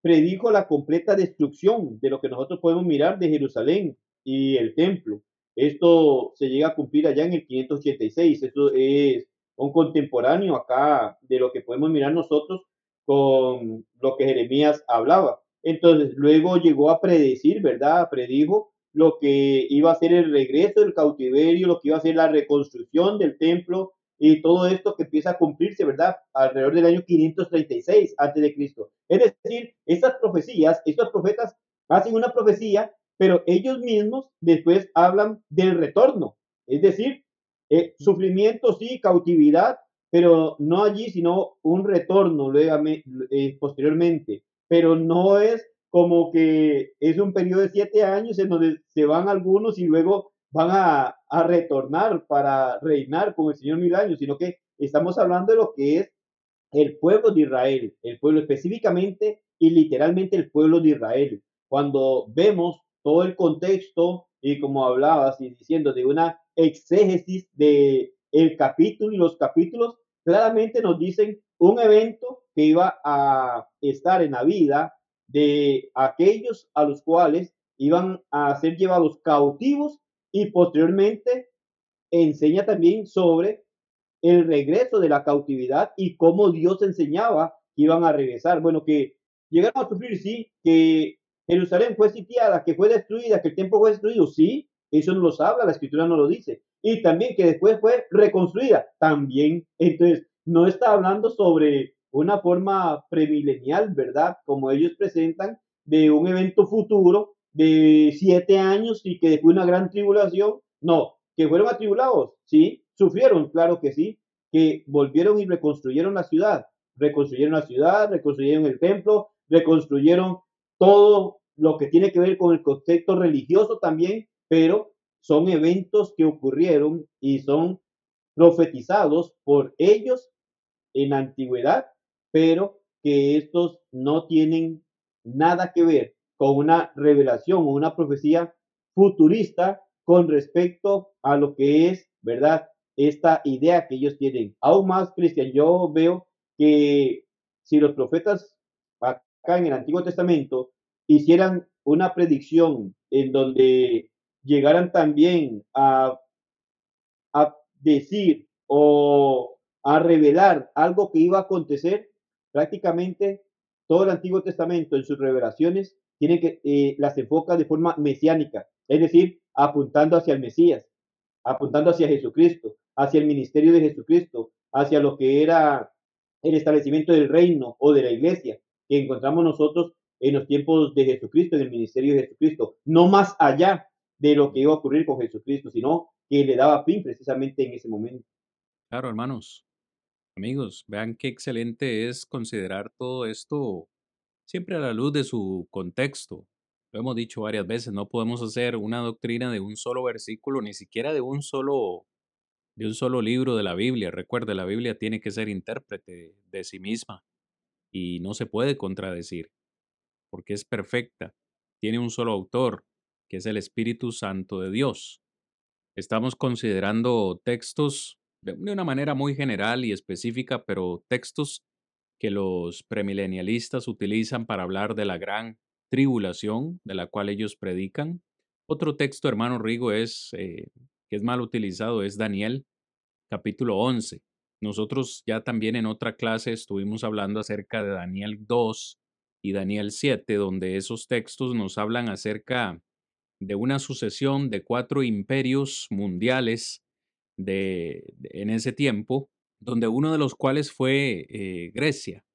predijo la completa destrucción de lo que nosotros podemos mirar de Jerusalén y el templo. Esto se llega a cumplir allá en el 586. Esto es un contemporáneo acá de lo que podemos mirar nosotros con lo que Jeremías hablaba. Entonces, luego llegó a predecir, ¿verdad? Predijo lo que iba a ser el regreso del cautiverio, lo que iba a ser la reconstrucción del templo y todo esto que empieza a cumplirse, ¿verdad? Alrededor del año 536 antes de Cristo. Es decir, estas profecías, estos profetas hacen una profecía pero ellos mismos después hablan del retorno, es decir, eh, sufrimiento sí, cautividad, pero no allí, sino un retorno luego, eh, posteriormente, pero no es como que es un periodo de siete años en donde se van algunos y luego van a, retornar para reinar con el Señor mil años, sino que estamos hablando de lo que es el pueblo de Israel, el pueblo específicamente y literalmente el pueblo de Israel. Cuando vemos todo el contexto y como hablabas y diciendo de una exégesis de el capítulo y los capítulos claramente nos dicen un evento que iba a estar en la vida de aquellos a los cuales iban a ser llevados cautivos y posteriormente enseña también sobre el regreso de la cautividad y cómo Dios enseñaba que iban a regresar. Bueno, que llegaron a sufrir, sí, que Jerusalén fue sitiada, que fue destruida, que el templo fue destruido, sí, eso no lo habla, la escritura no lo dice. Y también que después fue reconstruida, también. Entonces, no está hablando sobre una forma premilenial, ¿verdad? Como ellos presentan, de un evento futuro de siete años y que después una gran tribulación. No, que fueron atribulados, sí, sufrieron, claro que sí, que volvieron y reconstruyeron la ciudad, reconstruyeron la ciudad, reconstruyeron el templo, reconstruyeron todo lo que tiene que ver con el contexto religioso también, pero son eventos que ocurrieron y son profetizados por ellos en la antigüedad, pero que estos no tienen nada que ver con una revelación o una profecía futurista con respecto a lo que es, ¿verdad? Esta idea que ellos tienen. Aún más, Cristian, yo veo que si los profetas acá en el Antiguo Testamento hicieran una predicción en donde llegaran también a, a decir o a revelar algo que iba a acontecer, prácticamente todo el Antiguo Testamento en sus revelaciones tiene que eh, las enfoca de forma mesiánica, es decir, apuntando hacia el Mesías, apuntando hacia Jesucristo, hacia el ministerio de Jesucristo, hacia lo que era el establecimiento del reino o de la iglesia que encontramos nosotros en los tiempos de Jesucristo, en el ministerio de Jesucristo, no más allá de lo que iba a ocurrir con Jesucristo, sino que le daba fin precisamente en ese momento. Claro, hermanos, amigos, vean qué excelente es considerar todo esto siempre a la luz de su contexto. Lo hemos dicho varias veces, no podemos hacer una doctrina de un solo versículo, ni siquiera de un solo de un solo libro de la Biblia. Recuerde, la Biblia tiene que ser intérprete de sí misma y no se puede contradecir porque es perfecta. Tiene un solo autor, que es el Espíritu Santo de Dios. Estamos considerando textos de una manera muy general y específica, pero textos que los premilenialistas utilizan para hablar de la gran tribulación de la cual ellos predican. Otro texto, hermano Rigo, es eh, que es mal utilizado, es Daniel capítulo 11. Nosotros ya también en otra clase estuvimos hablando acerca de Daniel 2 y Daniel 7, donde esos textos nos hablan acerca de una sucesión de cuatro imperios mundiales de, en ese tiempo, donde uno de los cuales fue eh, Grecia.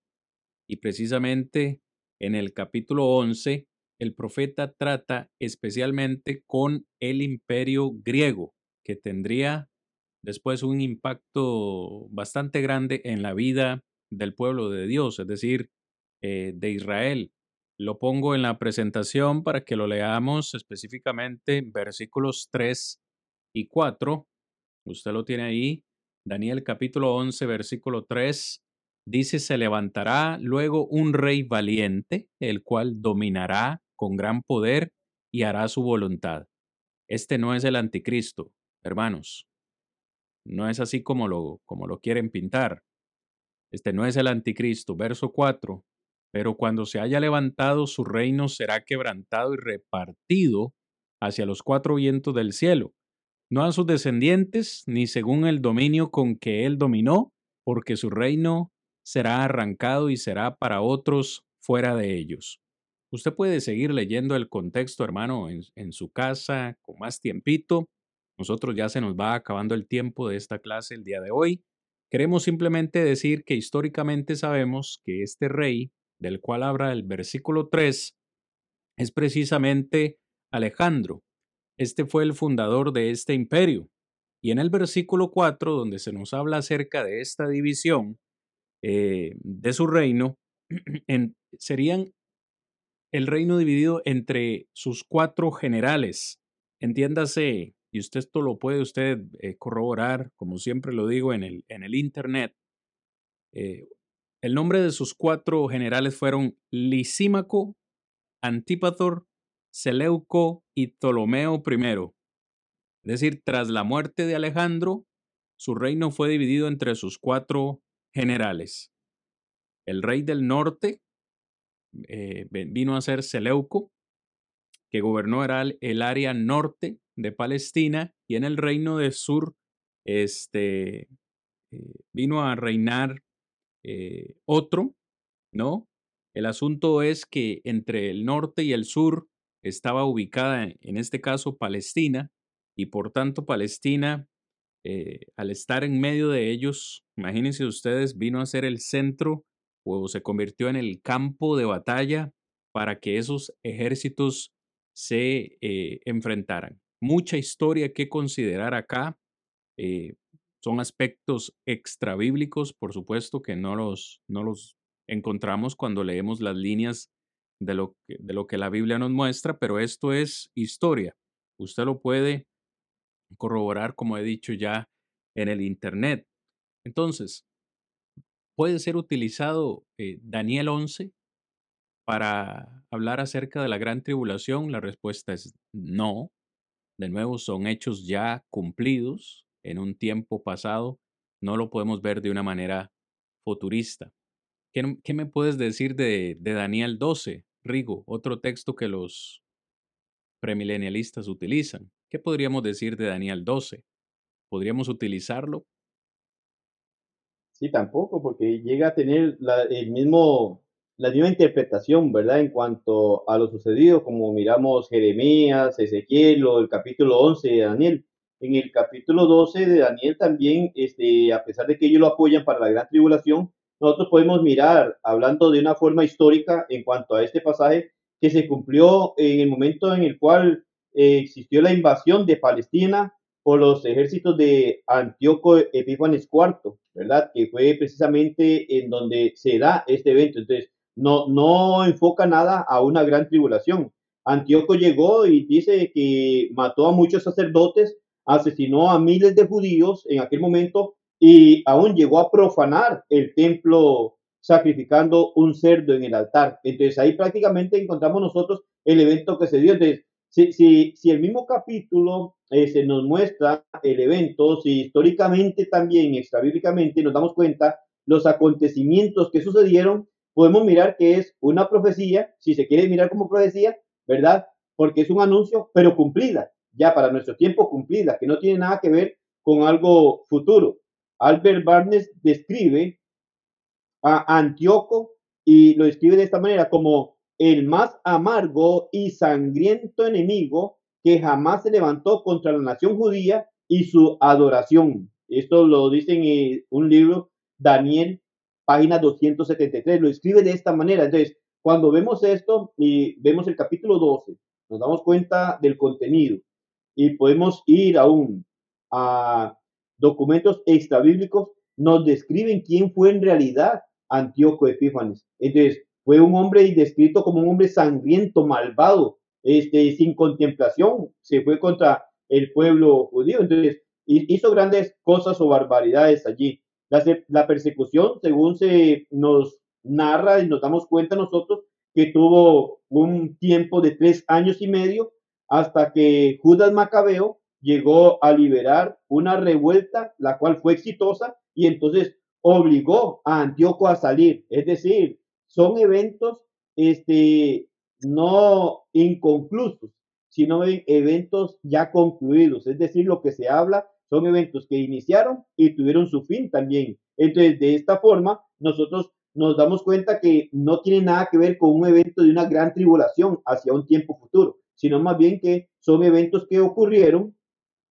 Y precisamente en el capítulo 11, el profeta trata especialmente con el imperio griego, que tendría después un impacto bastante grande en la vida del pueblo de Dios, es decir, eh, de Israel. Lo pongo en la presentación para que lo leamos específicamente versículos 3 y 4. Usted lo tiene ahí. Daniel capítulo 11, versículo 3. Dice, se levantará luego un rey valiente, el cual dominará con gran poder y hará su voluntad. Este no es el anticristo, hermanos. No es así como lo, como lo quieren pintar. Este no es el anticristo. Verso 4. Pero cuando se haya levantado, su reino será quebrantado y repartido hacia los cuatro vientos del cielo, no a sus descendientes, ni según el dominio con que él dominó, porque su reino será arrancado y será para otros fuera de ellos. Usted puede seguir leyendo el contexto, hermano, en, su casa con más tiempito, nosotros ya se nos va acabando el tiempo de esta clase el día de hoy. Queremos simplemente decir que históricamente sabemos que este rey, del cual habla el versículo 3, es precisamente Alejandro. Este fue el fundador de este imperio. Y en el versículo 4, donde se nos habla acerca de esta división eh, de su reino, serían el reino dividido entre sus cuatro generales. Entiéndase y usted esto lo puede usted eh, corroborar, como siempre lo digo, en el, en el Internet. Eh, el nombre de sus cuatro generales fueron Lisímaco, Antípator, Seleuco y Ptolomeo I. Es decir, tras la muerte de Alejandro, su reino fue dividido entre sus cuatro generales. El rey del norte eh, vino a ser Seleuco, que gobernó el área norte de Palestina y en el reino de Sur este, eh, vino a reinar eh, otro, ¿no? El asunto es que entre el norte y el sur estaba ubicada, en este caso, Palestina, y por tanto Palestina, eh, al estar en medio de ellos, imagínense ustedes, vino a ser el centro o se convirtió en el campo de batalla para que esos ejércitos se enfrentaran mucha historia que considerar acá. Eh, son aspectos extrabíblicos, por supuesto, que no los, no los encontramos cuando leemos las líneas de lo, que, de lo que la Biblia nos muestra, pero esto es historia. Usted lo puede corroborar, como he dicho ya, en el Internet. Entonces, ¿puede ser utilizado eh, Daniel 11 para hablar acerca de la gran tribulación? La respuesta es no. De nuevo, son hechos ya cumplidos en un tiempo pasado. No lo podemos ver de una manera futurista. ¿Qué, me puedes decir de, de Daniel 12, Rigo? Otro texto que los premilenialistas utilizan. ¿Qué podríamos decir de Daniel 12? ¿Podríamos utilizarlo? Sí, tampoco, porque llega a tener el mismo la misma interpretación, ¿verdad? En cuanto a lo sucedido, como miramos Jeremías, Ezequiel o el capítulo 11 de Daniel. En el capítulo 12 de Daniel también, este, a pesar de que ellos lo apoyan para la gran tribulación, nosotros podemos mirar, hablando de una forma histórica en cuanto a este pasaje, que se cumplió en el momento en el cual eh, existió la invasión de Palestina por los ejércitos de Antíoco Epífanes IV, ¿verdad? Que fue precisamente en donde se da este evento. Entonces, no, no enfoca nada a una gran tribulación. Antíoco llegó y dice que mató a muchos sacerdotes, asesinó a miles de judíos en aquel momento y aún llegó a profanar el templo sacrificando un cerdo en el altar. Entonces ahí prácticamente encontramos nosotros el evento que se dio. Entonces, si, si, si el mismo capítulo eh, se nos muestra el evento, si históricamente también, extrabíblicamente, nos damos cuenta los acontecimientos que sucedieron, podemos mirar que es una profecía, si se quiere mirar como profecía, ¿verdad? Porque es un anuncio, pero cumplida, ya para nuestro tiempo cumplida, que no tiene nada que ver con algo futuro. Albert Barnes describe a Antíoco y lo escribe de esta manera como el más amargo y sangriento enemigo que jamás se levantó contra la nación judía y su adoración. Esto lo dice en un libro, Daniel, página 273, lo escribe de esta manera. Entonces, cuando vemos esto y vemos el capítulo 12, nos damos cuenta del contenido y podemos ir aún a documentos extrabíblicos, nos describen quién fue en realidad Antíoco Epífanes. Entonces, fue un hombre descrito como un hombre sangriento, malvado, este, sin contemplación, se fue contra el pueblo judío. Entonces, hizo grandes cosas o barbaridades allí. La, la persecución, según se nos narra y nos damos cuenta nosotros, que tuvo un tiempo de tres años y medio hasta que Judas Macabeo llegó a liberar una revuelta, la cual fue exitosa, y entonces obligó a Antíoco a salir. Es decir, son eventos este, no inconclusos, sino eventos ya concluidos. Es decir, lo que se habla son eventos que iniciaron y tuvieron su fin también. Entonces, de esta forma, nosotros nos damos cuenta que no tiene nada que ver con un evento de una gran tribulación hacia un tiempo futuro, sino más bien que son eventos que ocurrieron,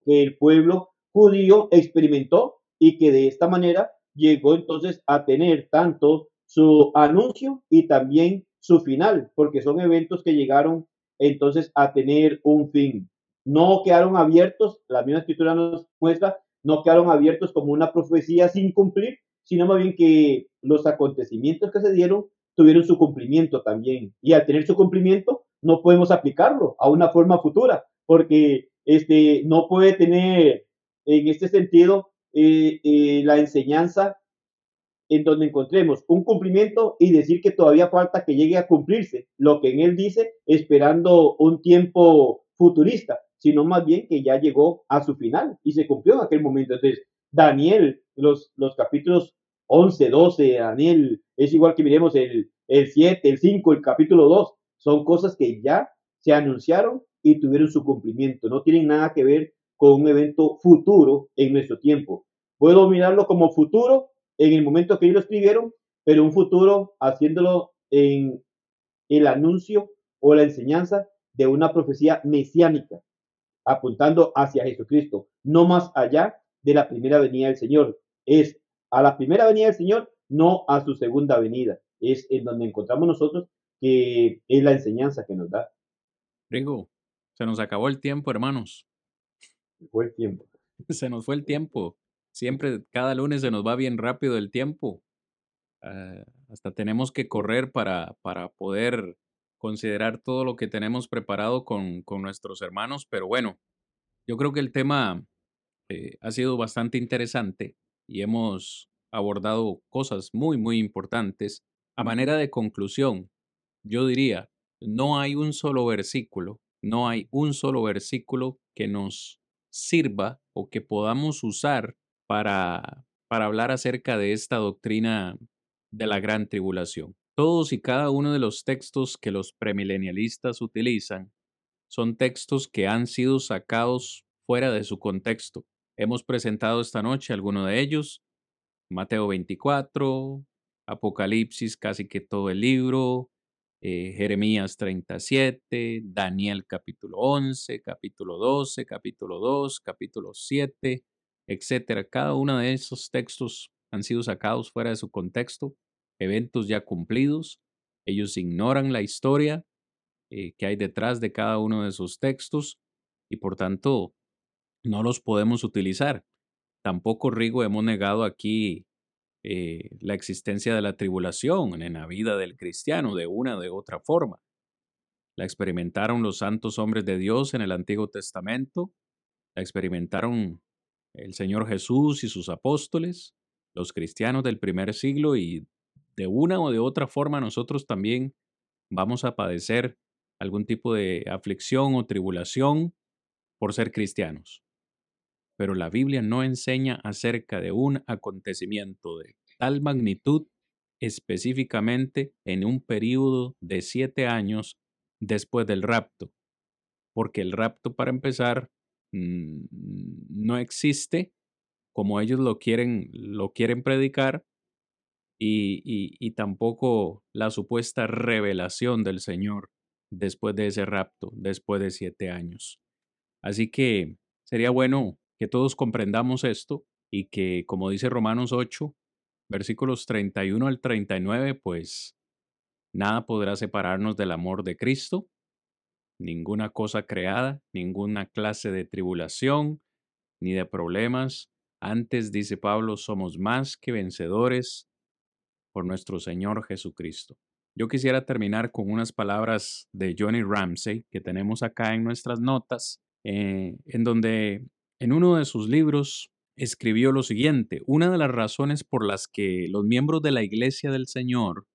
que el pueblo judío experimentó y que de esta manera llegó entonces a tener tanto su anuncio y también su final, porque son eventos que llegaron entonces a tener un fin. No quedaron abiertos, la misma escritura nos muestra, no quedaron abiertos como una profecía sin cumplir, sino más bien que los acontecimientos que se dieron tuvieron su cumplimiento también. Y al tener su cumplimiento, no podemos aplicarlo a una forma futura, porque este, no puede tener en este sentido eh, eh, la enseñanza en donde encontremos un cumplimiento y decir que todavía falta que llegue a cumplirse lo que en él dice, esperando un tiempo futurista, sino más bien que ya llegó a su final y se cumplió en aquel momento. Entonces, Daniel, los, los capítulos 11, 12, Daniel, es igual que miremos el, el 7, el 5, el capítulo 2, son cosas que ya se anunciaron y tuvieron su cumplimiento, no tienen nada que ver con un evento futuro en nuestro tiempo. Puedo mirarlo como futuro en el momento que ellos lo escribieron, pero un futuro haciéndolo en el anuncio o la enseñanza de una profecía mesiánica, apuntando hacia Jesucristo, no más allá de la primera venida del Señor. Es a la primera venida del Señor, no a su segunda venida. Es en donde encontramos nosotros que es la enseñanza que nos da. Rigo, se nos acabó el tiempo, hermanos. Se fue el tiempo. Se nos fue el tiempo. Siempre, cada lunes se nos va bien rápido el tiempo. Ah, hasta tenemos que correr para, para poder considerar todo lo que tenemos preparado con, con nuestros hermanos. Pero bueno, yo creo que el tema eh, ha sido bastante interesante y hemos abordado cosas muy, muy importantes. A manera de conclusión, yo diría, no hay un solo versículo, no hay un solo versículo que nos sirva o que podamos usar para, para hablar acerca de esta doctrina de la gran tribulación. Todos y cada uno de los textos que los premilenialistas utilizan son textos que han sido sacados fuera de su contexto. Hemos presentado esta noche algunos de ellos, Mateo 24, Apocalipsis, casi que todo el libro, eh, Jeremías 37, Daniel capítulo 11, capítulo 12, capítulo 2, capítulo 7, etcétera. Cada uno de esos textos han sido sacados fuera de su contexto, eventos ya cumplidos. Ellos ignoran la historia eh, que hay detrás de cada uno de esos textos y por tanto no los podemos utilizar. Tampoco, Rigo, hemos negado aquí eh, la existencia de la tribulación en la vida del cristiano de una o de otra forma. La experimentaron los santos hombres de Dios en el Antiguo Testamento, la experimentaron el Señor Jesús y sus apóstoles, los cristianos del primer siglo y de una o de otra forma nosotros también vamos a padecer algún tipo de aflicción o tribulación por ser cristianos. Pero la Biblia no enseña acerca de un acontecimiento de tal magnitud específicamente en un periodo de siete años después del rapto, porque el rapto, para empezar, no existe como ellos lo quieren, lo quieren predicar, y, y, tampoco la supuesta revelación del Señor después de ese rapto, después de siete años. Así que sería bueno que todos comprendamos esto y que, como dice Romanos 8, versículos 31 al 39, pues nada podrá separarnos del amor de Cristo, ninguna cosa creada, ninguna clase de tribulación, ni de problemas. Antes, dice Pablo, somos más que vencedores por nuestro Señor Jesucristo. Yo quisiera terminar con unas palabras de Johnny Ramsey que tenemos acá en nuestras notas, eh, en donde en uno de sus libros escribió lo siguiente, una de las razones por las que los miembros de la Iglesia del Señor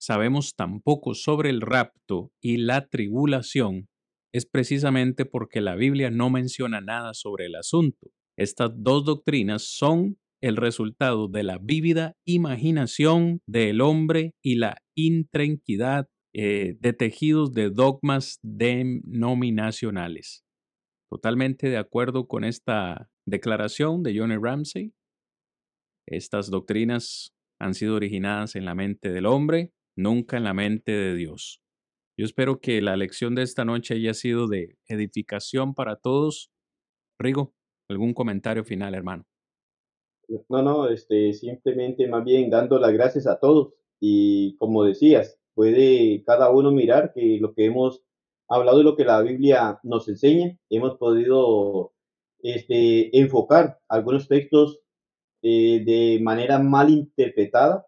sabemos tan poco sobre el rapto y la tribulación es precisamente porque la Biblia no menciona nada sobre el asunto. Estas dos doctrinas son el resultado de la vívida imaginación del hombre y la intranquilidad eh, de tejidos de dogmas denominacionales. Totalmente de acuerdo con esta declaración de Johnny Ramsey. Estas doctrinas han sido originadas en la mente del hombre, nunca en la mente de Dios. Yo espero que la lección de esta noche haya sido de edificación para todos. Rigo, algún comentario final, hermano. No, no, este, simplemente más bien dando las gracias a todos y como decías, puede cada uno mirar que lo que hemos hablado de lo que la Biblia nos enseña, hemos podido este, enfocar algunos textos eh, de manera mal interpretada,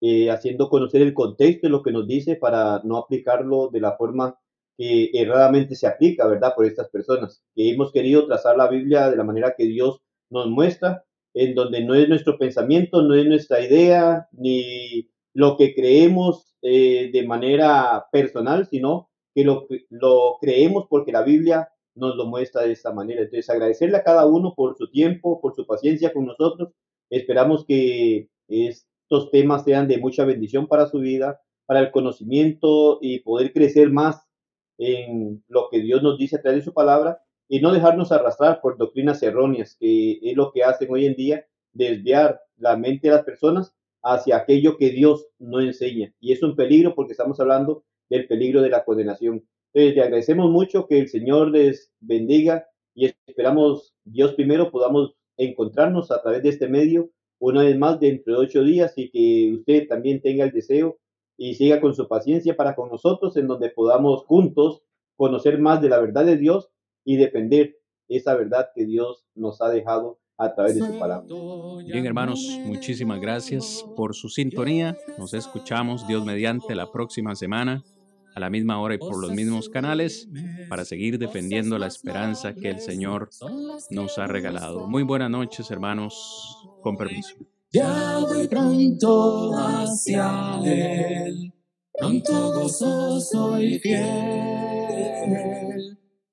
eh, haciendo conocer el contexto de lo que nos dice para no aplicarlo de la forma que erradamente se aplica, ¿verdad? Por estas personas, que hemos querido trazar la Biblia de la manera que Dios nos muestra en donde no es nuestro pensamiento, no es nuestra idea, ni lo que creemos eh, de manera personal, sino que lo, lo creemos porque la Biblia nos lo muestra de esta manera. Entonces, agradecerle a cada uno por su tiempo, por su paciencia con nosotros. Esperamos que estos temas sean de mucha bendición para su vida, para el conocimiento y poder crecer más en lo que Dios nos dice a través de su palabra y no dejarnos arrastrar por doctrinas erróneas, que es lo que hacen hoy en día, desviar la mente de las personas hacia aquello que Dios no enseña. Y es un peligro porque estamos hablando del peligro de la condenación. Entonces, le agradecemos mucho que el Señor les bendiga y esperamos Dios primero podamos encontrarnos a través de este medio una vez más dentro de ocho días y que usted también tenga el deseo y siga con su paciencia para con nosotros en donde podamos juntos conocer más de la verdad de Dios y defender esa verdad que Dios nos ha dejado a través de su palabra. Bien, hermanos, muchísimas gracias por su sintonía. Nos escuchamos Dios mediante la próxima semana la misma hora y por los mismos canales para seguir defendiendo la esperanza que el Señor nos ha regalado. Muy buenas noches, hermanos. Con permiso. Ya voy pronto hacia Él, pronto gozoso y fiel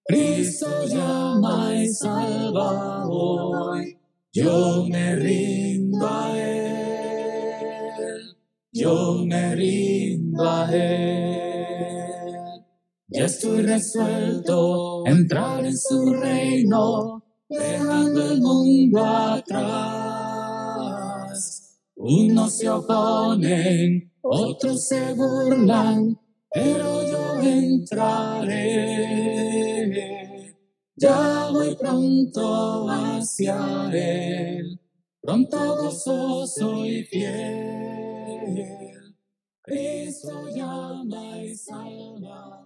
Cristo llama y salva hoy, yo me rindo a Él, yo me rindo a Él. Ya estoy resuelto a entrar en su reino, dejando el mundo atrás. Unos se oponen, otros se burlan, pero yo entraré ya voy pronto hacia Él, pronto gozoso y fiel. Cristo llama y salva.